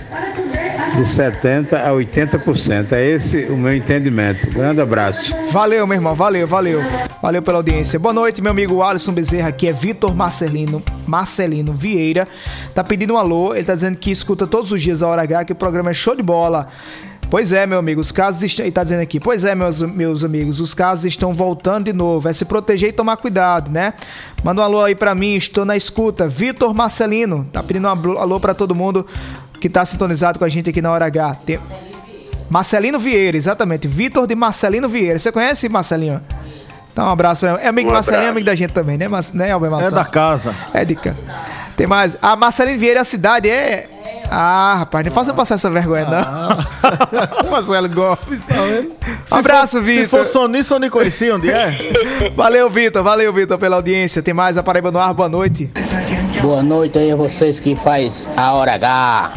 Speaker 13: de 70% a 80%. É esse o meu entendimento. Grande abraço.
Speaker 1: Valeu, meu irmão, valeu, valeu. Valeu pela audiência. Boa noite, meu amigo Alisson Bezerra, aqui é Vitor Marcelino, Marcelino Vieira. Tá pedindo um alô, ele tá dizendo que escuta todos os dias a Hora H, que o programa é show de bola. Pois é, meu amigo, os casos estão. Ele tá dizendo aqui, pois é, meus, meus amigos, os casos estão voltando de novo. É se proteger e tomar cuidado, né? Manda um alô aí pra mim, estou na escuta. Vitor Marcelino, tá pedindo um alô- pra todo mundo que tá sintonizado com a gente aqui na Hora H. Tem- Marcelino Vieira, exatamente. Vitor de Marcelino Vieira. Você conhece Marcelinho? Então, um abraço pra ele. É amigo
Speaker 2: Um
Speaker 1: do Marcelinho, é amigo da gente também, né, Mar- né Albert
Speaker 2: É
Speaker 1: Marcelo?
Speaker 2: da casa.
Speaker 1: É de cá. Tem mais. A Marcelino Vieira, a cidade é. Ah, rapaz, não faça eu passar essa vergonha, não. Marcelo Gomes.
Speaker 2: Se
Speaker 1: Um abraço, Vitor.
Speaker 2: Se for sonista, eu nem conhecia onde é.
Speaker 1: Valeu, Vitor. Valeu, Vitor, pela audiência. Tem mais a Paraíba no ar. Boa noite.
Speaker 14: Boa noite aí a vocês que faz a Hora H.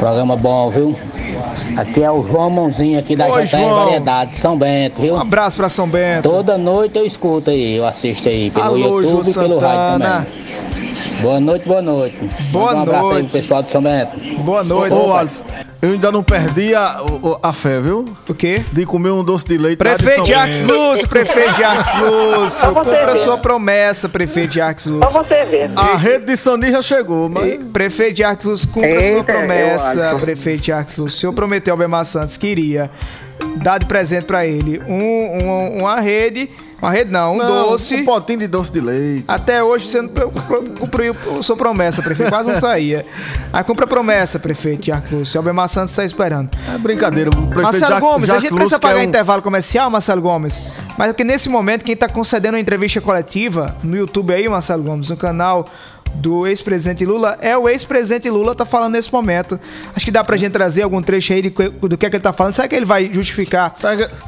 Speaker 14: Programa bom, viu? Aqui é o João Mãozinho aqui da
Speaker 1: Oi,
Speaker 14: JR
Speaker 1: João.
Speaker 14: Variedade, São Bento, viu? Um
Speaker 1: abraço pra São Bento.
Speaker 14: Toda noite eu escuto aí, eu assisto aí pelo
Speaker 1: Alô,
Speaker 14: YouTube e
Speaker 1: João
Speaker 14: pelo rádio
Speaker 1: Santana.
Speaker 14: também. Boa noite, boa noite.
Speaker 1: Boa
Speaker 14: Manda um abraço aí
Speaker 1: noite.
Speaker 14: pro pessoal de São Bento.
Speaker 1: Boa noite.
Speaker 2: Ô, Alisson, eu ainda não perdi a, a fé, viu?
Speaker 1: O quê?
Speaker 2: De comer um doce de leite.
Speaker 1: Prefeito
Speaker 2: Bento.
Speaker 1: Lúcio, prefeito Jacques Lúcio. Cumpra sua promessa, prefeito Jacques Lúcio.
Speaker 15: Pra você ver.
Speaker 2: A rede de Sony já chegou, mas...
Speaker 1: Prefeito Jacques Lúcio, cumpra sua promessa, prefeito Jacques Lúcio. O senhor prometeu ao Bemar Santos que iria dar de presente pra ele um, um- uma rede, uma rede não, um
Speaker 2: Não,
Speaker 1: doce.
Speaker 2: Um potinho de doce de leite.
Speaker 1: Até hoje você não cumpriu a sua promessa, prefeito. Quase não saía. Aí cumpra a promessa, prefeito Jacques Lúcio. O Albemar Santos está esperando.
Speaker 2: É brincadeira, o prefeito
Speaker 1: Marcelo
Speaker 2: Jacques-
Speaker 1: Gomes, a
Speaker 2: Jacques
Speaker 1: gente
Speaker 2: Lúcio
Speaker 1: precisa pagar
Speaker 2: quer um-
Speaker 1: intervalo comercial, Marcelo Gomes. Mas é porque nesse momento, quem está concedendo uma entrevista coletiva no YouTube aí, Marcelo Gomes, no canal do ex-presidente Lula, é o ex-presidente Lula tá falando nesse momento. Acho que dá pra gente trazer algum trecho aí de que- do que é que ele tá falando. Será que ele vai justificar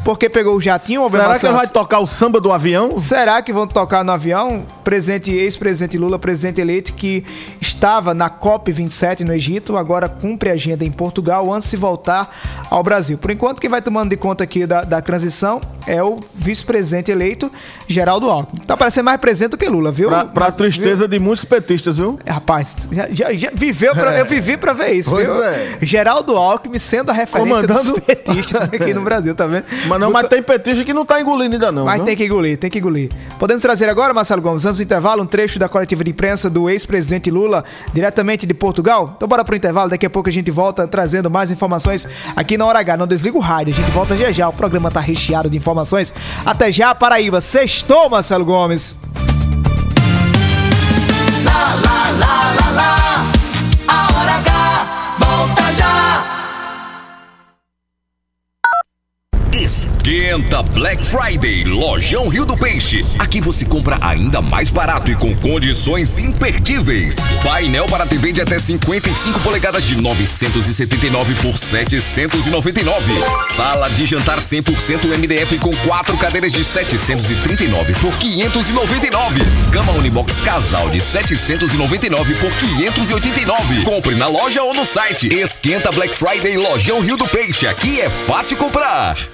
Speaker 1: porque pegou o jatinho ou
Speaker 2: Será que ele vai tocar o samba do avião?
Speaker 1: Será que vão tocar no avião? Presidente, ex-presidente Lula, presidente eleito que estava na COP27 no Egito, agora cumpre agenda em Portugal antes de voltar ao Brasil. Por enquanto, quem vai tomando de conta aqui da, da transição é o vice-presidente eleito, Geraldo Alckmin. Tá parecendo mais presidente do que Lula, viu?
Speaker 2: Pra, pra
Speaker 1: Mas,
Speaker 2: tristeza de muitos petistas, viu?
Speaker 1: viu? Rapaz, já, já- já viveu pra, eu vivi pra ver isso,
Speaker 2: Pois
Speaker 1: viu?
Speaker 2: é.
Speaker 1: Geraldo Alckmin sendo a referência
Speaker 2: Comandando-
Speaker 1: dos petistas aqui no Brasil, tá vendo?
Speaker 2: Mas não, mas tem petista que não tá engolindo ainda não,
Speaker 1: Mas
Speaker 2: viu?
Speaker 1: tem que engolir, tem que engolir. Podemos trazer agora, Marcelo Gomes, antes do intervalo, um trecho da coletiva de imprensa do ex-presidente Lula, diretamente de Portugal? Então bora pro intervalo, daqui a pouco a gente volta trazendo mais informações aqui na Hora H. Não desliga o rádio, a gente volta já já. O programa tá recheado de informações. Até já, Paraíba. Sextou, Marcelo Gomes.
Speaker 5: Esquenta
Speaker 16: Black Friday, Lojão Rio do Peixe. Aqui você compra ainda mais barato e com condições imperdíveis. Painel para TV de até 55 polegadas de 979 por 799. Sala de jantar 100% MDF com quatro cadeiras de 739 por 599. Cama Unibox Casal de 799 por 589. Compre na loja ou no site. Esquenta Black Friday Lojão Rio do Peixe. Aqui é fácil comprar.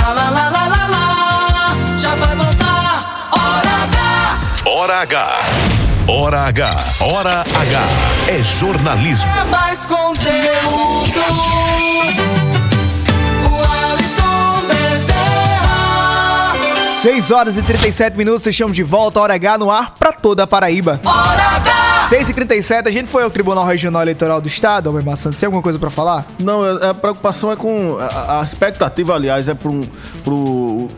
Speaker 3: Lá, lá, lá, lá, lá, lá. Já vai voltar. Hora H.
Speaker 5: Hora H. Hora H. Hora H. É jornalismo.
Speaker 3: É mais conteúdo. O Alisson Bezerra.
Speaker 1: 6 horas e 37 minutos, estamos de volta, Hora H no ar pra toda a Paraíba.
Speaker 3: Hora H.
Speaker 1: 6 e 37 a gente foi ao Tribunal Regional Eleitoral do Estado, Almer Maçã, você tem alguma coisa pra falar?
Speaker 2: Não, a a preocupação é com. A, a expectativa, aliás, é pro, pro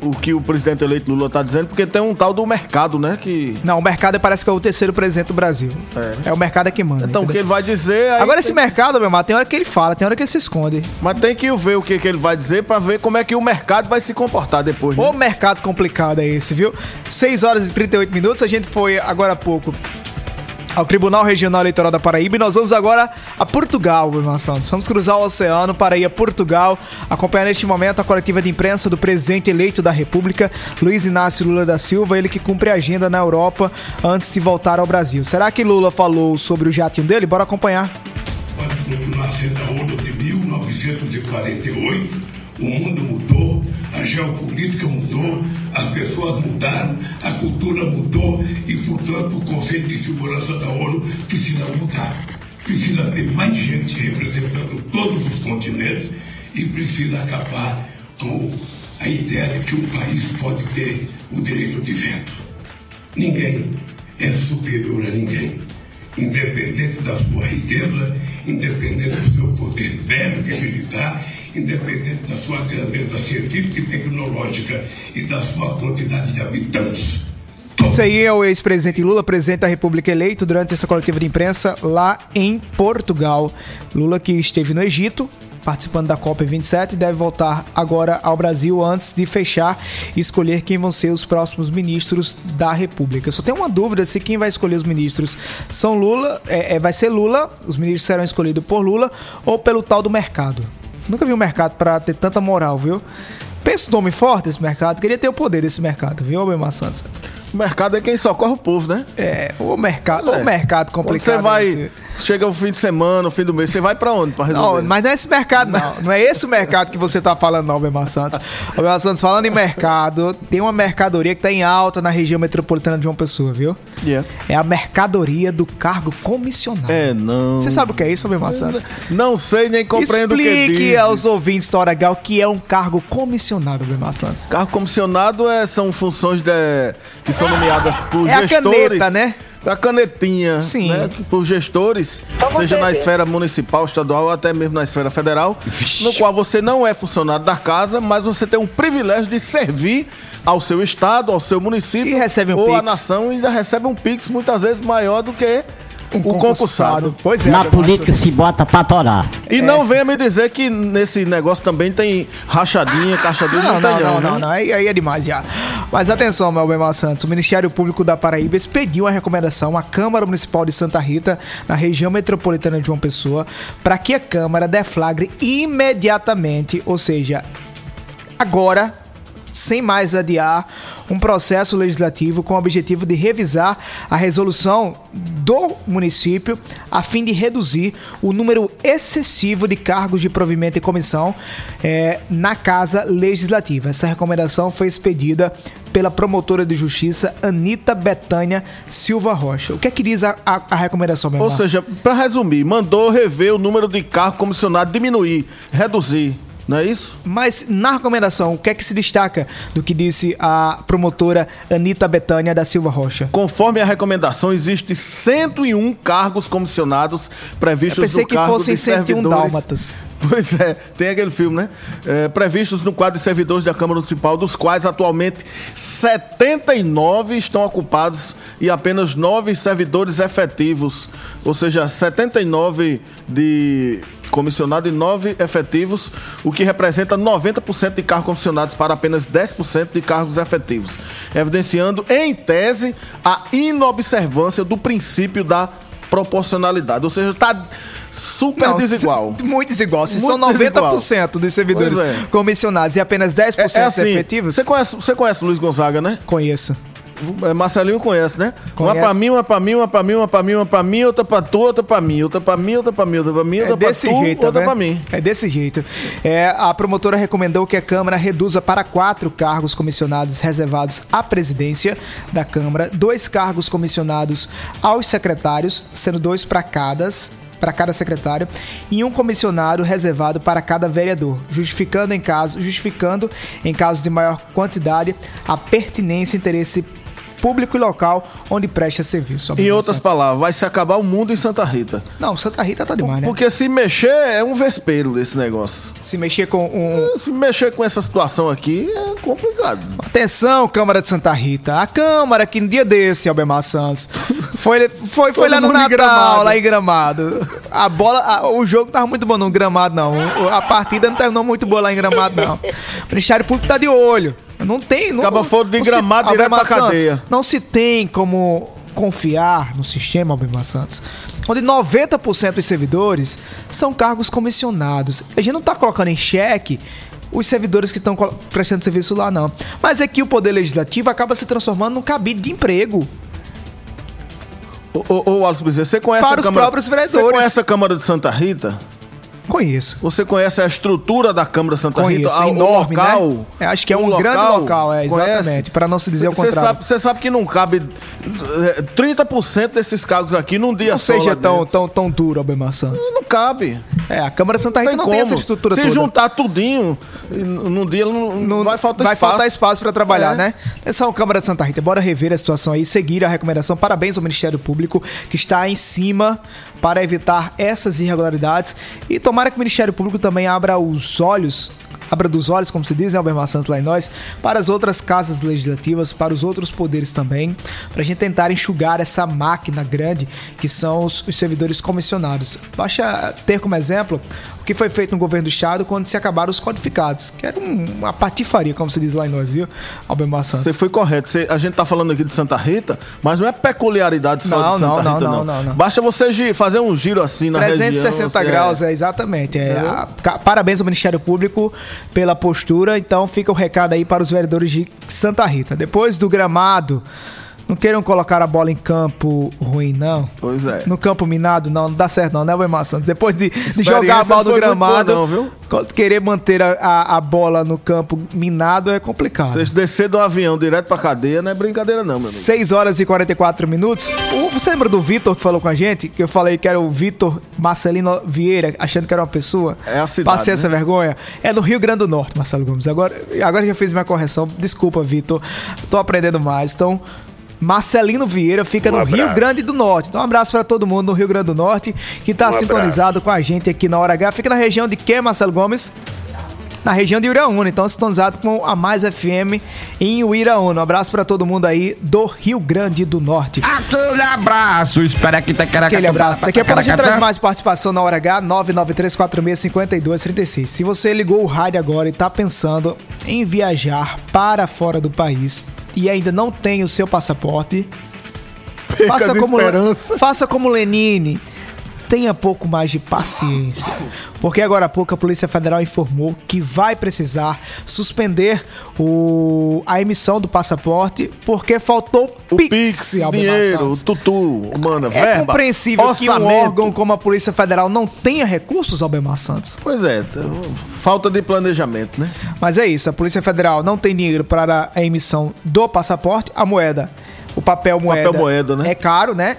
Speaker 2: o que o presidente eleito Lula tá dizendo, porque tem um tal do mercado, né? Que.
Speaker 1: Não, o mercado parece que é o terceiro presidente do Brasil. É, o mercado que manda.
Speaker 2: Então, o que ele vai dizer.
Speaker 1: Agora, esse
Speaker 2: tem-
Speaker 1: mercado, meu irmão, tem hora que ele fala, tem hora que ele se esconde.
Speaker 2: Mas tem que ver o que, que ele vai dizer pra ver como é que o mercado vai se comportar depois. Né?
Speaker 1: O mercado complicado é esse, viu? 6 horas e 38 minutos, a gente foi agora há pouco ao Tribunal Regional Eleitoral da Paraíba e nós vamos agora a Portugal, irmão Santos. Vamos cruzar o oceano para ir a Portugal, acompanhar neste momento a coletiva de imprensa do presidente eleito da República, Luiz Inácio Lula da Silva, ele que cumpre a agenda na Europa antes de voltar ao Brasil. Será que Lula falou sobre o jatinho dele? Bora acompanhar.
Speaker 17: no nascer da ONU de 1948, o mundo mudou, a geopolítica mudou, as pessoas mudaram, a cultura mudou e, portanto, o Conselho de Segurança da ONU precisa mudar. Precisa ter mais gente representando todos os continentes e precisa acabar com a ideia de que um país pode ter o direito de veto. Ninguém é superior a ninguém independente da sua riqueza, independente do seu poder bélico e militar, independente da sua grandeza científica e tecnológica e da sua quantidade de habitantes.
Speaker 1: Isso aí é o ex-presidente Lula, presidente da República eleito durante essa coletiva de imprensa lá em Portugal. Lula que esteve no Egito participando da COP27 e deve voltar agora ao Brasil antes de fechar e escolher quem vão ser os próximos ministros da República. Eu só tenho uma dúvida se quem vai escolher os ministros são Lula, é, é, vai ser Lula, os ministros serão escolhidos por Lula ou pelo tal do mercado. Nunca vi um mercado para ter tanta moral, viu? Pensa no nome forte esse mercado, queria ter o poder desse mercado, viu, Albemar Santos?
Speaker 2: O mercado é quem socorre o povo, né?
Speaker 1: É, o mercado,
Speaker 2: é.
Speaker 1: o mercado
Speaker 2: Quando
Speaker 1: complicado.
Speaker 2: você vai,
Speaker 1: esse.
Speaker 2: Chega o fim de semana, o fim do mês, você vai pra onde pra resolver?
Speaker 1: Não, mas não é esse mercado, não. Não é esse o mercado que você tá falando, não, Albemar Santos. Albemar Santos, falando em mercado, tem uma mercadoria que tá em alta na região metropolitana de João Pessoa, viu?
Speaker 2: Yeah.
Speaker 1: É a mercadoria do cargo comissionado.
Speaker 2: É, não.
Speaker 1: Você sabe o que é isso, Albemar Santos?
Speaker 2: Não sei nem compreendo o que
Speaker 1: Explique
Speaker 2: diz.
Speaker 1: aos ouvintes da Hora o que é um cargo comissionado, Albemar Santos.
Speaker 2: Carro comissionado é, são funções de- que são nomeadas por
Speaker 1: É a
Speaker 2: gestores.
Speaker 1: caneta, né?
Speaker 2: A canetinha,
Speaker 1: Sim.
Speaker 2: né? Por gestores, seja na esfera municipal, estadual ou até mesmo na esfera federal, no qual você não é funcionário da casa, mas você tem o privilégio de servir ao seu estado, ao seu município
Speaker 1: E recebe um
Speaker 2: ou à nação e ainda recebe um Pix muitas vezes maior do que o concursado.
Speaker 1: Pois é,
Speaker 18: Na política se bota pra torar.
Speaker 2: E não venha me dizer que nesse negócio também tem rachadinha, caixadinha,
Speaker 1: Não,
Speaker 2: não,
Speaker 1: não, não,
Speaker 2: não,
Speaker 1: não, não. Aí, aí é demais já. Mas atenção, Melbemar Santos. O Ministério Público da Paraíba expediu uma recomendação à Câmara Municipal de Santa Rita, na região metropolitana de João Pessoa, para que a Câmara deflagre imediatamente, ou seja, agora, sem mais adiar, um processo legislativo com o objetivo de revisar a resolução do município a fim de reduzir o número excessivo de cargos de provimento e comissão eh, na Casa Legislativa. Essa recomendação foi expedida pela promotora de justiça Anita Betânia Silva Rocha. O que é que diz a, a- a recomendação, meu
Speaker 2: Ou seja, para resumir, mandou rever o número de carro comissionado, diminuir, reduzir. Não é isso?
Speaker 1: Mas na recomendação, o que é que se destaca do que disse a promotora Anita Betânia da Silva Rocha?
Speaker 2: Conforme a recomendação, existe 101 cargos comissionados previstos
Speaker 1: Eu pensei
Speaker 2: no
Speaker 1: que
Speaker 2: cargo
Speaker 1: fossem
Speaker 2: de
Speaker 1: 101
Speaker 2: servidores.
Speaker 1: dálmatas.
Speaker 2: Pois é, tem aquele filme, né? É, previstos no quadro de servidores da Câmara Municipal, dos quais atualmente 79 estão ocupados e apenas 9 servidores efetivos. Ou seja, 79 de comissionado e 9 efetivos, o que representa 90% de cargos comissionados para apenas 10% de cargos efetivos, evidenciando, em tese, a inobservância do princípio da proporcionalidade. Ou seja, está super
Speaker 1: Não,
Speaker 2: desigual.
Speaker 1: Muito desigual. Se
Speaker 2: Muito
Speaker 1: são 90%
Speaker 2: desigual.
Speaker 1: dos servidores
Speaker 2: é.
Speaker 1: comissionados e apenas 10%
Speaker 2: É, é assim,
Speaker 1: efetivos.
Speaker 2: Você conhece, você conhece o Luiz Gonzaga, né?
Speaker 1: Conheço.
Speaker 2: É, Marcelinho conhece, né?
Speaker 1: Conhece.
Speaker 2: Uma pra mim, uma pra mim, uma pra mim, uma pra mim, uma pra mim, outra pra tu, outra pra mim, outra pra mim, outra pra mim, outra pra mim, outra
Speaker 1: É
Speaker 2: pra
Speaker 1: desse
Speaker 2: tu,
Speaker 1: jeito,
Speaker 2: outra
Speaker 1: né?
Speaker 2: pra mim.
Speaker 1: É desse jeito. É, a promotora recomendou que a Câmara reduza para quatro cargos comissionados reservados à presidência da Câmara, dois cargos comissionados aos secretários, sendo dois para cada para cada secretário e um comissionado reservado para cada vereador, justificando em caso, justificando em caso de maior quantidade a pertinência e interesse público e local onde presta serviço.
Speaker 2: Em outras palavras, vai se acabar o mundo em Santa Rita.
Speaker 1: Não, Santa Rita tá demais, né?
Speaker 2: Porque se mexer é um vespeiro desse negócio.
Speaker 1: Se mexer com um.
Speaker 2: Se mexer com essa situação aqui é complicado.
Speaker 1: Atenção, Câmara de Santa Rita. A Câmara que no dia desse, Albemar Santos, foi, foi, foi lá no Natal,
Speaker 2: Gramado.
Speaker 1: lá em Gramado. A bola, a- o jogo tava muito bom no Gramado, não. A partida não terminou muito boa lá em Gramado, não. O Ministério Público tá de olho. Não tem... Não,
Speaker 2: cabas foram de
Speaker 1: não se-
Speaker 2: Gramado direto pra
Speaker 1: Santos,
Speaker 2: cadeia.
Speaker 1: Não se tem como confiar no sistema, Albemar Santos, onde 90% dos servidores são cargos comissionados. A gente não tá colocando em xeque os servidores que estão prestando serviço lá, não. Mas é que o Poder Legislativo acaba se transformando num cabide de emprego.
Speaker 2: Ô, ô, ô Alisson você conhece
Speaker 1: Para
Speaker 2: a
Speaker 1: os
Speaker 2: Câmara...
Speaker 1: próprios vereadores.
Speaker 2: Você conhece a Câmara de Santa Rita?
Speaker 1: Conheço.
Speaker 2: Você conhece a estrutura da Câmara Santa
Speaker 1: Conheço,
Speaker 2: Rita?
Speaker 1: É
Speaker 2: o
Speaker 1: enorme,
Speaker 2: local?
Speaker 1: né? Eu acho que é um grande local, é, exatamente, para não se dizer o contrário.
Speaker 2: sabe, você sabe que não cabe eh, 30% desses cargos aqui num dia
Speaker 1: não
Speaker 2: só.
Speaker 1: seja
Speaker 2: lá
Speaker 1: tão, tão, tão duro, Albemar Santos.
Speaker 2: Não cabe.
Speaker 1: É, a Câmara Santa Rita
Speaker 2: Tem
Speaker 1: não
Speaker 2: como.
Speaker 1: tem essa estrutura
Speaker 2: Se
Speaker 1: toda.
Speaker 2: juntar tudinho, num dia não, não vai faltar
Speaker 1: vai
Speaker 2: espaço.
Speaker 1: faltar espaço para trabalhar,
Speaker 2: É.
Speaker 1: né? Atenção, Câmara de Santa Rita, bora rever a situação aí, seguir a recomendação. Parabéns ao Ministério Público que está em cima para evitar essas irregularidades e tomara que o Ministério Público também abra os olhos abra dos olhos, como se diz, né, Albemar Santos lá em nós, para as outras casas legislativas, para os outros poderes também, para a gente tentar enxugar essa máquina grande que são os, os servidores comissionados. Basta ter como exemplo o que foi feito no governo do estado quando se acabaram os codificados, que era um- uma patifaria, como se diz lá em nós, viu, Albemar Santos?
Speaker 2: Você foi correto. Você- a gente tá falando aqui de Santa Rita, mas não é peculiaridade só
Speaker 1: Não,
Speaker 2: de Santa
Speaker 1: não, não,
Speaker 2: Rita,
Speaker 1: não, não, não.
Speaker 2: Basta você fazer um giro assim na
Speaker 1: 360
Speaker 2: região. você-
Speaker 1: graus, é, exatamente. É, a- parabéns ao Ministério Público pela postura. Então fica o recado aí para os vereadores de Santa Rita. Depois do gramado, não queiram colocar a bola em campo ruim, não.
Speaker 2: Pois é.
Speaker 1: No campo minado, não, não dá certo não, né, Weimar Santos? Depois de, de jogar a bola no
Speaker 2: boa
Speaker 1: gramado,
Speaker 2: não, viu?
Speaker 1: querer manter a, a- a bola no campo minado é complicado.
Speaker 2: Vocês descer do avião direto pra cadeia não é brincadeira, não, meu amigo.
Speaker 1: 6 horas e 44 minutos. Você lembra do Vitor que falou com a gente? Que eu falei que era o Vitor Marcelino Vieira, achando que era uma pessoa?
Speaker 2: É a cidade,
Speaker 1: Passei
Speaker 2: né?
Speaker 1: essa vergonha. É no Rio Grande do Norte, Marcelo Gomes. Agora, agora já fiz minha correção. Desculpa, Vitor. Tô aprendendo mais. Então. Marcelino Vieira fica
Speaker 2: Um
Speaker 1: no Rio Grande do Norte. Então, um abraço para todo mundo no Rio Grande do Norte que tá
Speaker 2: Um abraço.
Speaker 1: sintonizado com a gente aqui na Hora H. Fica na região de quê, Marcelo Gomes? Na região de Iraúna. Então, sintonizado com a Mais FM em Uiraúna. Um abraço para todo mundo aí do Rio Grande do Norte.
Speaker 18: Aquele abraço, espera que tá
Speaker 1: Aquele abraço. Daqui a pouco a gente traz mais participação na hora H, 993465236. Se você ligou o rádio agora e tá pensando em viajar para fora do país e ainda não tem o seu passaporte, faça como, faça como Lenine. Tenha pouco mais de paciência. Porque agora há pouco a Polícia Federal informou que vai precisar suspender o, a emissão do passaporte porque faltou
Speaker 2: O
Speaker 1: Pix,
Speaker 2: Pix, dinheiro, tutu, mano,
Speaker 1: É
Speaker 2: verba,
Speaker 1: compreensível que um
Speaker 2: orçamento.
Speaker 1: órgão como a Polícia Federal não tenha recursos, Albemar Santos.
Speaker 2: Pois é, falta de planejamento, né?
Speaker 1: Mas é isso, a Polícia Federal não tem dinheiro para a emissão do passaporte, a moeda, o papel moeda,
Speaker 2: Papel moeda, né?
Speaker 1: é caro, né?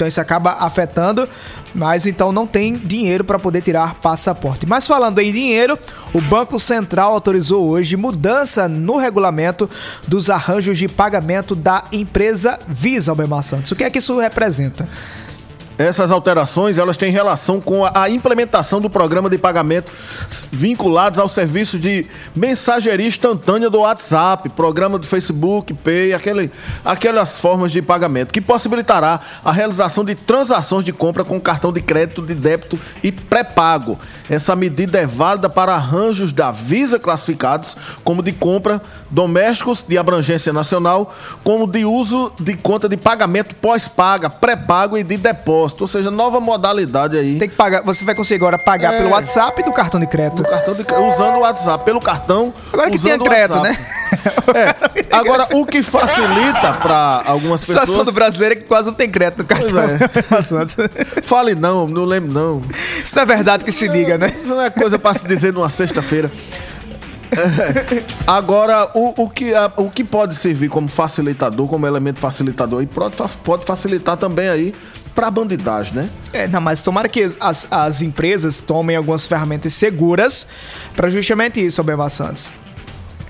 Speaker 1: Então isso acaba afetando, mas então não tem dinheiro para poder tirar passaporte. Mas falando em dinheiro, o Banco Central autorizou hoje mudança no regulamento dos arranjos de pagamento da empresa Visa, Albemar Santos. O que é que isso representa?
Speaker 2: Essas alterações elas têm relação com a, a implementação do programa de pagamento vinculados ao serviço de mensageria instantânea do WhatsApp, programa do Facebook, Pay, aquele, aquelas formas de pagamento, que possibilitará a realização de transações de compra com cartão de crédito, de débito e pré-pago. Essa medida é válida para arranjos da Visa classificados como de compra domésticos de abrangência nacional, como de uso de conta de pagamento pós-paga, pré-pago e de depósito, ou seja, nova modalidade aí.
Speaker 1: Tem que pagar, você vai conseguir agora pagar
Speaker 2: É.
Speaker 1: pelo WhatsApp e do cartão de crédito.
Speaker 2: Cartão de usando o WhatsApp, pelo cartão.
Speaker 1: Agora que tem crédito, né?
Speaker 2: É. Agora, o que facilita para algumas
Speaker 1: A situação
Speaker 2: pessoas.
Speaker 1: do brasileiro é que quase não tem crédito no cartão. Santos.
Speaker 2: Fale não, não lembro não.
Speaker 1: Isso não é verdade que se diga, né?
Speaker 2: Isso não é coisa para se dizer numa sexta-feira. É. Agora, o, o, que, a- o que pode servir como facilitador, como elemento facilitador, e pode, pode facilitar também aí para bandidagem, né?
Speaker 1: É, não, mas tomara que as, as empresas tomem algumas ferramentas seguras para justamente isso, Albemar Santos.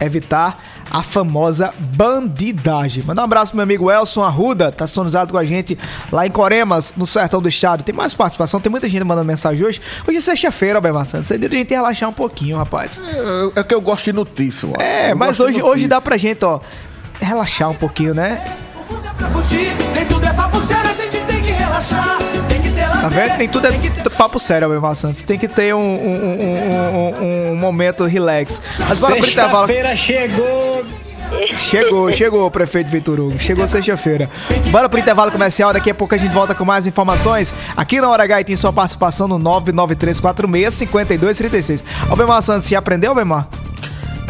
Speaker 1: Evitar a famosa bandidagem. Mandar um abraço pro meu amigo Elson Arruda, tá sintonizado com a gente lá em Coremas, no sertão do estado. Tem mais participação, tem muita gente mandando mensagem hoje. Hoje é sexta-feira, Albemar Santos. É dia de a gente relaxar um pouquinho, rapaz.
Speaker 2: É, é que eu gosto de notícia, acho.
Speaker 1: É,
Speaker 2: Eu
Speaker 1: mas hoje, hoje dá pra gente, ó, relaxar um pouquinho, né?
Speaker 3: Nem tudo é papo sério, a gente relaxar. Tem que ter
Speaker 1: Tá vendo? Tem tudo é papo sério, Albemar Santos. Tem que ter um, um, um- um- um momento relax. Mas bora pro intervalo.
Speaker 4: Sexta-feira chegou.
Speaker 1: Chegou, chegou, prefeito Vitor Hugo. Chegou sexta-feira. Bora pro intervalo comercial. Daqui a pouco a gente volta com mais informações. Aqui na Hora H e tem sua participação no 99346-5236. Albemar Santos, já aprendeu, Albemar?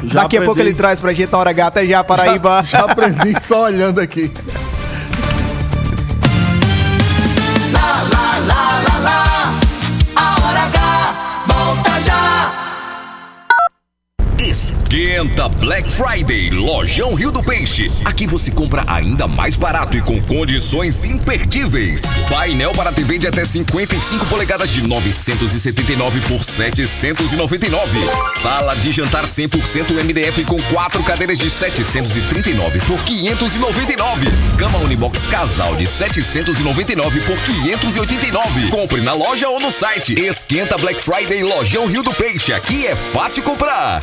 Speaker 2: Já
Speaker 1: Daqui a pouco
Speaker 2: aprendi.
Speaker 1: ele traz pra gente na Hora H. Até já, Paraíba.
Speaker 2: Já, já aprendi só olhando aqui.
Speaker 5: Esquenta Black Friday, Lojão Rio do Peixe. Aqui você compra ainda mais barato e com condições imperdíveis. Painel para TV de até 55 polegadas de 979 por 799. Sala de jantar 100% MDF com quatro cadeiras de 739 por 599. Cama Unibox Casal de 799 por 589. Compre na loja ou no site. Esquenta Black Friday, Lojão Rio do Peixe. Aqui é fácil comprar.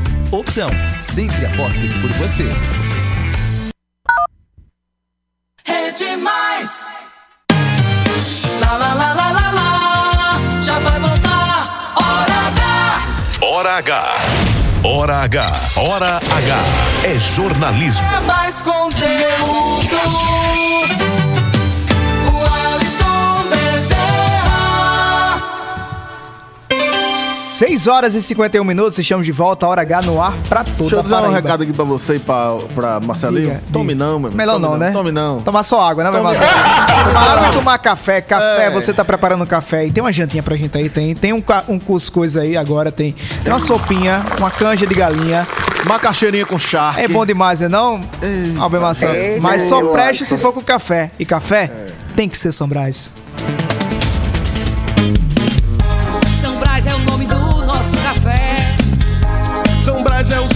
Speaker 15: Opção, sempre apostos por você.
Speaker 3: É demais. Lá, lá, lá, lá, lá, lá. Já vai voltar. Hora H.
Speaker 5: Hora H. Hora H. Hora H. É jornalismo.
Speaker 3: É mais conteúdo.
Speaker 1: 6 horas e 51 minutos, estamos de volta, a hora H no ar pra toda
Speaker 2: Deixa eu dizer um recado aqui pra você e pra, pra Marcelinho.
Speaker 1: Diga,
Speaker 2: tome
Speaker 1: diga.
Speaker 2: não, meu irmão.
Speaker 1: Melhor
Speaker 2: Tome
Speaker 1: não, né?
Speaker 2: Tome não.
Speaker 1: Tomar só água, né, meu Marcelo? tomar água e tomar café. Café,
Speaker 2: É.
Speaker 1: você tá preparando café. E tem uma jantinha pra gente aí, tem. Tem um, um cuscuz aí agora, tem. Tem uma sopinha, uma canja de galinha.
Speaker 2: Macaxeirinha com charque.
Speaker 1: É bom demais, né não? Albert Maçãs.
Speaker 2: É,
Speaker 1: Mas só preste se for com café. E café tem que ser São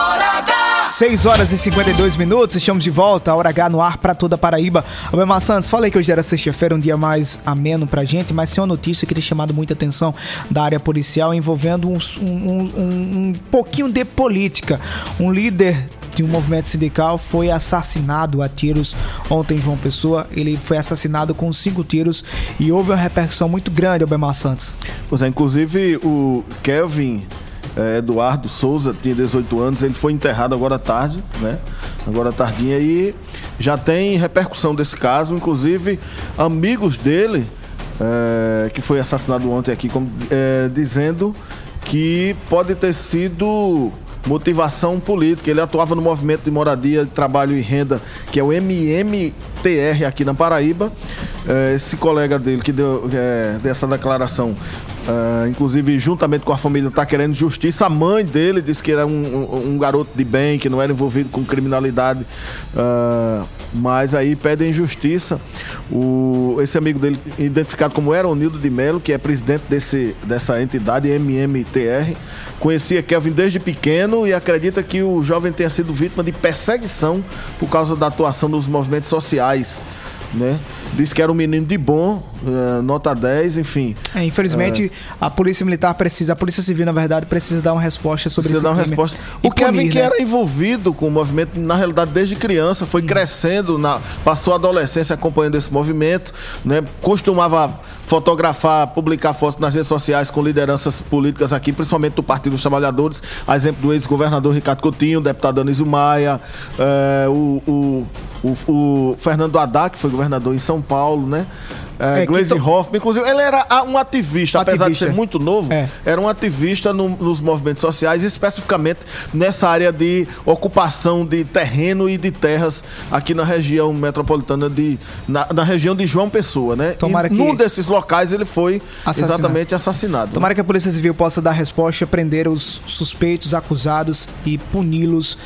Speaker 3: H.
Speaker 1: 6 horas e 52 minutos, estamos de volta, a hora H no ar pra toda a Paraíba. Albert Santos, falei que hoje era sexta-feira, um dia mais ameno pra gente, mas tem uma notícia que tem chamado muita atenção da área policial envolvendo um, um- um- um pouquinho de política. Um líder de um movimento sindical foi assassinado a tiros ontem em João Pessoa. Ele foi assassinado com cinco tiros e houve uma repercussão muito grande, Albemar Santos.
Speaker 2: Pois é, inclusive o Kelvin eh, Eduardo Souza tinha 18 anos, ele foi enterrado agora à tarde, né? Agora tardinha e já tem repercussão desse caso, inclusive amigos dele, eh, que foi assassinado ontem aqui, como, eh, dizendo que pode ter sido motivação política. Ele atuava no movimento de moradia, de trabalho e renda, que é o MMTR aqui na Paraíba. Eh, esse colega dele que deu eh, dessa declaração, eh, inclusive juntamente com a família, está querendo justiça. A mãe dele disse que era um, um- garoto de bem, que não era envolvido com criminalidade, ah, mas aí pedem justiça. O, esse amigo dele, identificado como Eronildo de Melo, que é presidente desse, dessa entidade MMTR, conhecia Kelvin desde pequeno e acredita que o jovem tenha sido vítima de perseguição por causa da atuação dos movimentos sociais. Né? Disse que era um menino de bom, eh, nota 10, enfim.
Speaker 1: É, infelizmente, a Polícia Militar precisa, a Polícia Civil, na verdade, precisa dar uma resposta sobre
Speaker 2: Precisa dar uma
Speaker 1: crime.
Speaker 2: resposta.
Speaker 1: E
Speaker 2: O Kevin,
Speaker 1: punir,
Speaker 2: que
Speaker 1: né?
Speaker 2: era envolvido com o movimento, na realidade, desde criança, foi crescendo, na, passou a adolescência acompanhando esse movimento, né? Costumava fotografar, publicar fotos nas redes sociais com lideranças políticas aqui, principalmente do Partido dos Trabalhadores, a exemplo do ex-governador Ricardo Coutinho, o deputado Anísio Maia, eh, o, o, o, o Fernando Haddad, que foi governador em São Paulo, né? É,
Speaker 1: É,
Speaker 2: Gleisi
Speaker 1: to-
Speaker 2: Hoffmann, inclusive, ele era um ativista, apesar de
Speaker 1: Ativista.
Speaker 2: ser muito novo,
Speaker 1: É.
Speaker 2: era um ativista no- nos movimentos sociais, especificamente nessa área de ocupação de terreno e de terras aqui na região metropolitana de. na, na região de João Pessoa, né?
Speaker 1: Tomara
Speaker 2: e
Speaker 1: que-
Speaker 2: num desses locais ele foi
Speaker 1: Assassinado.
Speaker 2: exatamente assassinado.
Speaker 1: Tomara que a Polícia Civil possa dar resposta, prender os suspeitos, acusados e puni-los.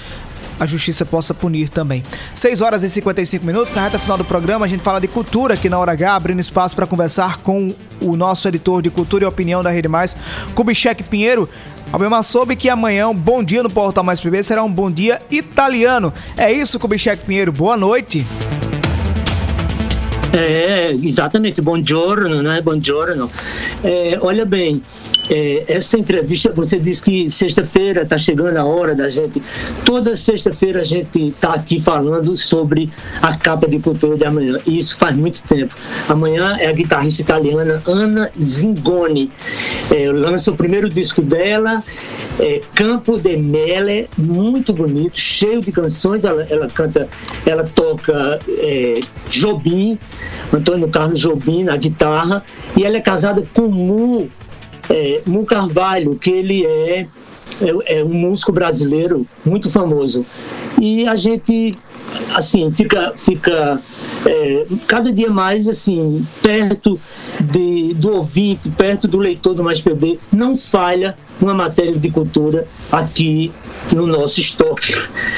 Speaker 1: A justiça possa punir também. 6 horas e 55 minutos, na reta final do programa, a gente fala de cultura aqui na Hora H, abrindo espaço para conversar com o nosso editor de cultura e opinião da Rede Mais, Kubitschek Pinheiro. Albemar soube que amanhã um bom dia no Portal Mais PB será um bom dia italiano. É isso, Kubitschek Pinheiro. Boa noite.
Speaker 19: É, exatamente, buongiorno, né? Buongiorno. É, olha bem, é, essa entrevista, você disse que sexta-feira está chegando a hora da gente. Toda sexta-feira a gente está aqui falando sobre a capa de cultura de amanhã. E isso faz muito tempo. Amanhã é a guitarrista italiana Anna Zingoni. É, lança o primeiro disco dela, é, Campo de Mele, muito bonito, cheio de canções. Ela, ela canta, ela toca é, Jobim, Antônio Carlos Jobim na guitarra, e ela é casada com Mu, é, Mu Carvalho, que ele é, é, é um músico brasileiro muito famoso. E a gente assim fica fica é, cada dia mais assim perto de, do ouvinte perto do leitor do Mais PB não falha uma matéria de cultura aqui no nosso estoque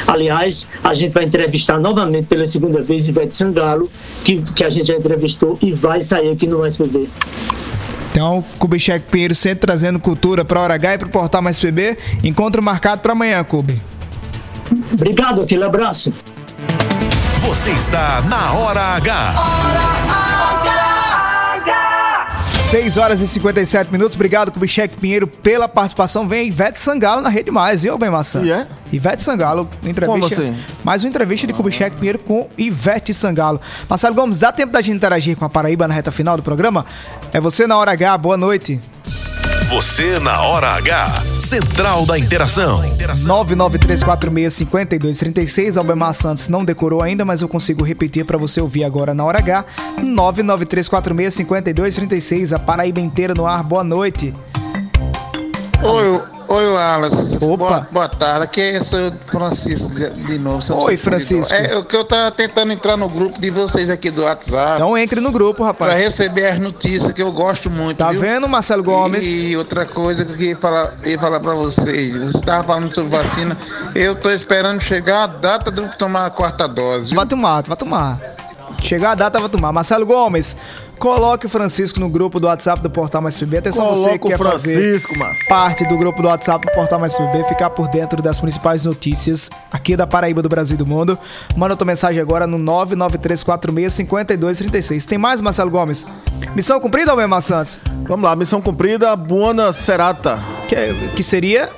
Speaker 19: aliás a gente vai entrevistar novamente pela segunda vez Ivete Sangalo que, que a gente já entrevistou e vai sair aqui no Mais PB
Speaker 1: Então, Kubitschek Pinheiro sempre trazendo cultura para Hora H e para o Portal Mais PB. Encontro marcado para amanhã, Kubi.
Speaker 19: Obrigado, aquele abraço.
Speaker 5: Você está na Hora H.
Speaker 1: 6 horas e 57 minutos. Obrigado, Kubitschek Pinheiro, pela participação. Vem a Ivete Sangalo na Rede Mais, viu, Bem Maçã?
Speaker 2: E é?
Speaker 1: Ivete Sangalo, entrevista.
Speaker 2: Como assim?
Speaker 1: Mais uma entrevista de Kubitschek Pinheiro com Ivete Sangalo. Marcelo Gomes, dá tempo da gente interagir com a Paraíba na reta final do programa? É você na Hora H, boa noite.
Speaker 5: Você na Hora H. Central da Interação.
Speaker 1: 993465236. Albemar Santos não decorou ainda, mas eu consigo repetir para você ouvir agora na hora H. 993465236. A Paraíba inteira no ar. Boa noite.
Speaker 12: Oi, oi, Wallace.
Speaker 1: Opa.
Speaker 12: Boa, boa tarde. Aqui é o Francisco de, de novo.
Speaker 1: Oi. Francisco.
Speaker 12: É o que eu tava tentando entrar no grupo de vocês aqui do WhatsApp.
Speaker 1: Então entre no grupo,
Speaker 12: Pra
Speaker 1: rapaz.
Speaker 12: receber as notícias que eu gosto muito.
Speaker 1: Tá
Speaker 12: viu?
Speaker 1: vendo, Marcelo Gomes?
Speaker 12: E outra coisa que eu queria falar, ia falar pra vocês. Você tava falando sobre vacina. Eu tô esperando chegar a data de eu tomar a quarta dose. viu?
Speaker 1: Vai tomar, vai tomar. Chegar a data, vai tomar. Marcelo Gomes, coloque o Francisco no grupo do WhatsApp do Portal Mais PB. Atenção você
Speaker 2: Coloca
Speaker 1: que
Speaker 2: o
Speaker 1: quer fazer
Speaker 2: Francisco, mas.
Speaker 1: parte do grupo do WhatsApp do Portal Mais PB, ficar por dentro das principais notícias aqui da Paraíba, do Brasil e do mundo. Manda tua mensagem agora no 993465236. Tem mais, Marcelo Gomes? Missão cumprida, Almema Santos?
Speaker 2: Vamos lá, missão cumprida, buona serata.
Speaker 1: Que, que seria?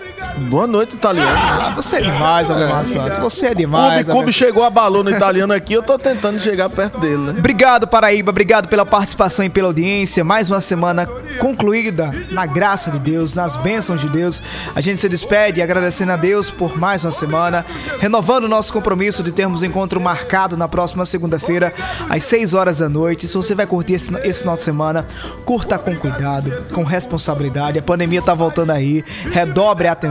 Speaker 2: Boa noite, italiano.
Speaker 1: Ah, você é demais, Almema Santos. Você é demais. Almema
Speaker 2: Cube chegou abalou no italiano aqui, eu tô tentando chegar perto dele, né?
Speaker 1: Obrigado, Paraíba. Obrigado pela participação e pela audiência. Mais uma semana concluída na graça de Deus, nas bênçãos de Deus. A gente se despede agradecendo a Deus por mais uma semana, renovando o nosso compromisso de termos encontro marcado na próxima segunda-feira, às 6 horas da noite. Se você vai curtir esse final de semana, curta com cuidado, com responsabilidade. A pandemia tá voltando aí. Redobre a atenção.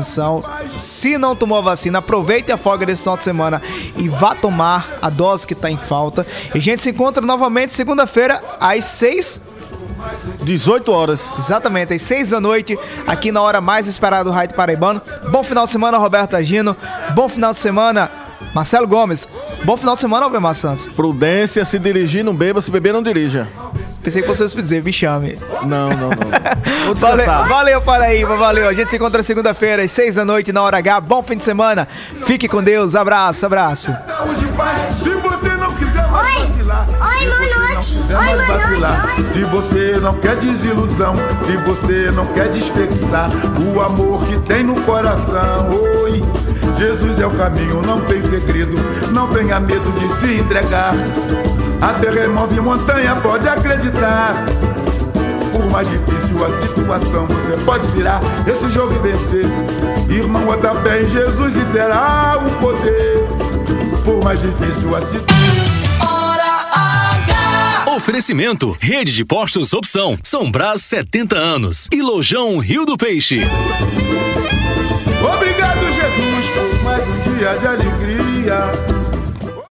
Speaker 1: Se não tomou a vacina, aproveite a folga desse final de semana e vá tomar a dose que tá em falta. E a gente se encontra novamente segunda-feira às 6
Speaker 2: 18 horas.
Speaker 1: Exatamente, às 6 da noite, aqui na hora mais esperada do Raid Paraibano. Bom final de semana, Roberto Agino. Bom final de semana, Marcelo Gomes. Bom final de semana, Albemar Santos.
Speaker 2: Prudência, se dirigir, não beba, se beber, não dirija.
Speaker 1: Pensei que vocês dizer, me chame.
Speaker 2: Não, não, não. Vou
Speaker 1: Valeu,
Speaker 2: descansar.
Speaker 1: valeu, Paraíba, valeu. A gente se encontra segunda-feira, às 6 da noite, na hora H. Bom fim de semana. Fique com Deus. Abraço, abraço.
Speaker 20: Saúde, paz. Se você não quiser
Speaker 21: Oi! Oi, boa noite! Oi, boa noite!
Speaker 17: Se você não quer desilusão, se você não quer desperdiçar o amor que tem no coração, oi! Jesus é o caminho, não tem segredo, não tenha medo de se entregar. Até remove montanha, pode acreditar. Por mais difícil a situação, você pode virar esse jogo e vencer. Irmão, bota fé em Jesus e terá o poder. Por mais difícil a situação.
Speaker 22: Oferecimento: Rede de Postos Opção, São Brás 70 anos e Lojão Rio do Peixe.
Speaker 17: Obrigado, Jesus, por mais um dia de alegria.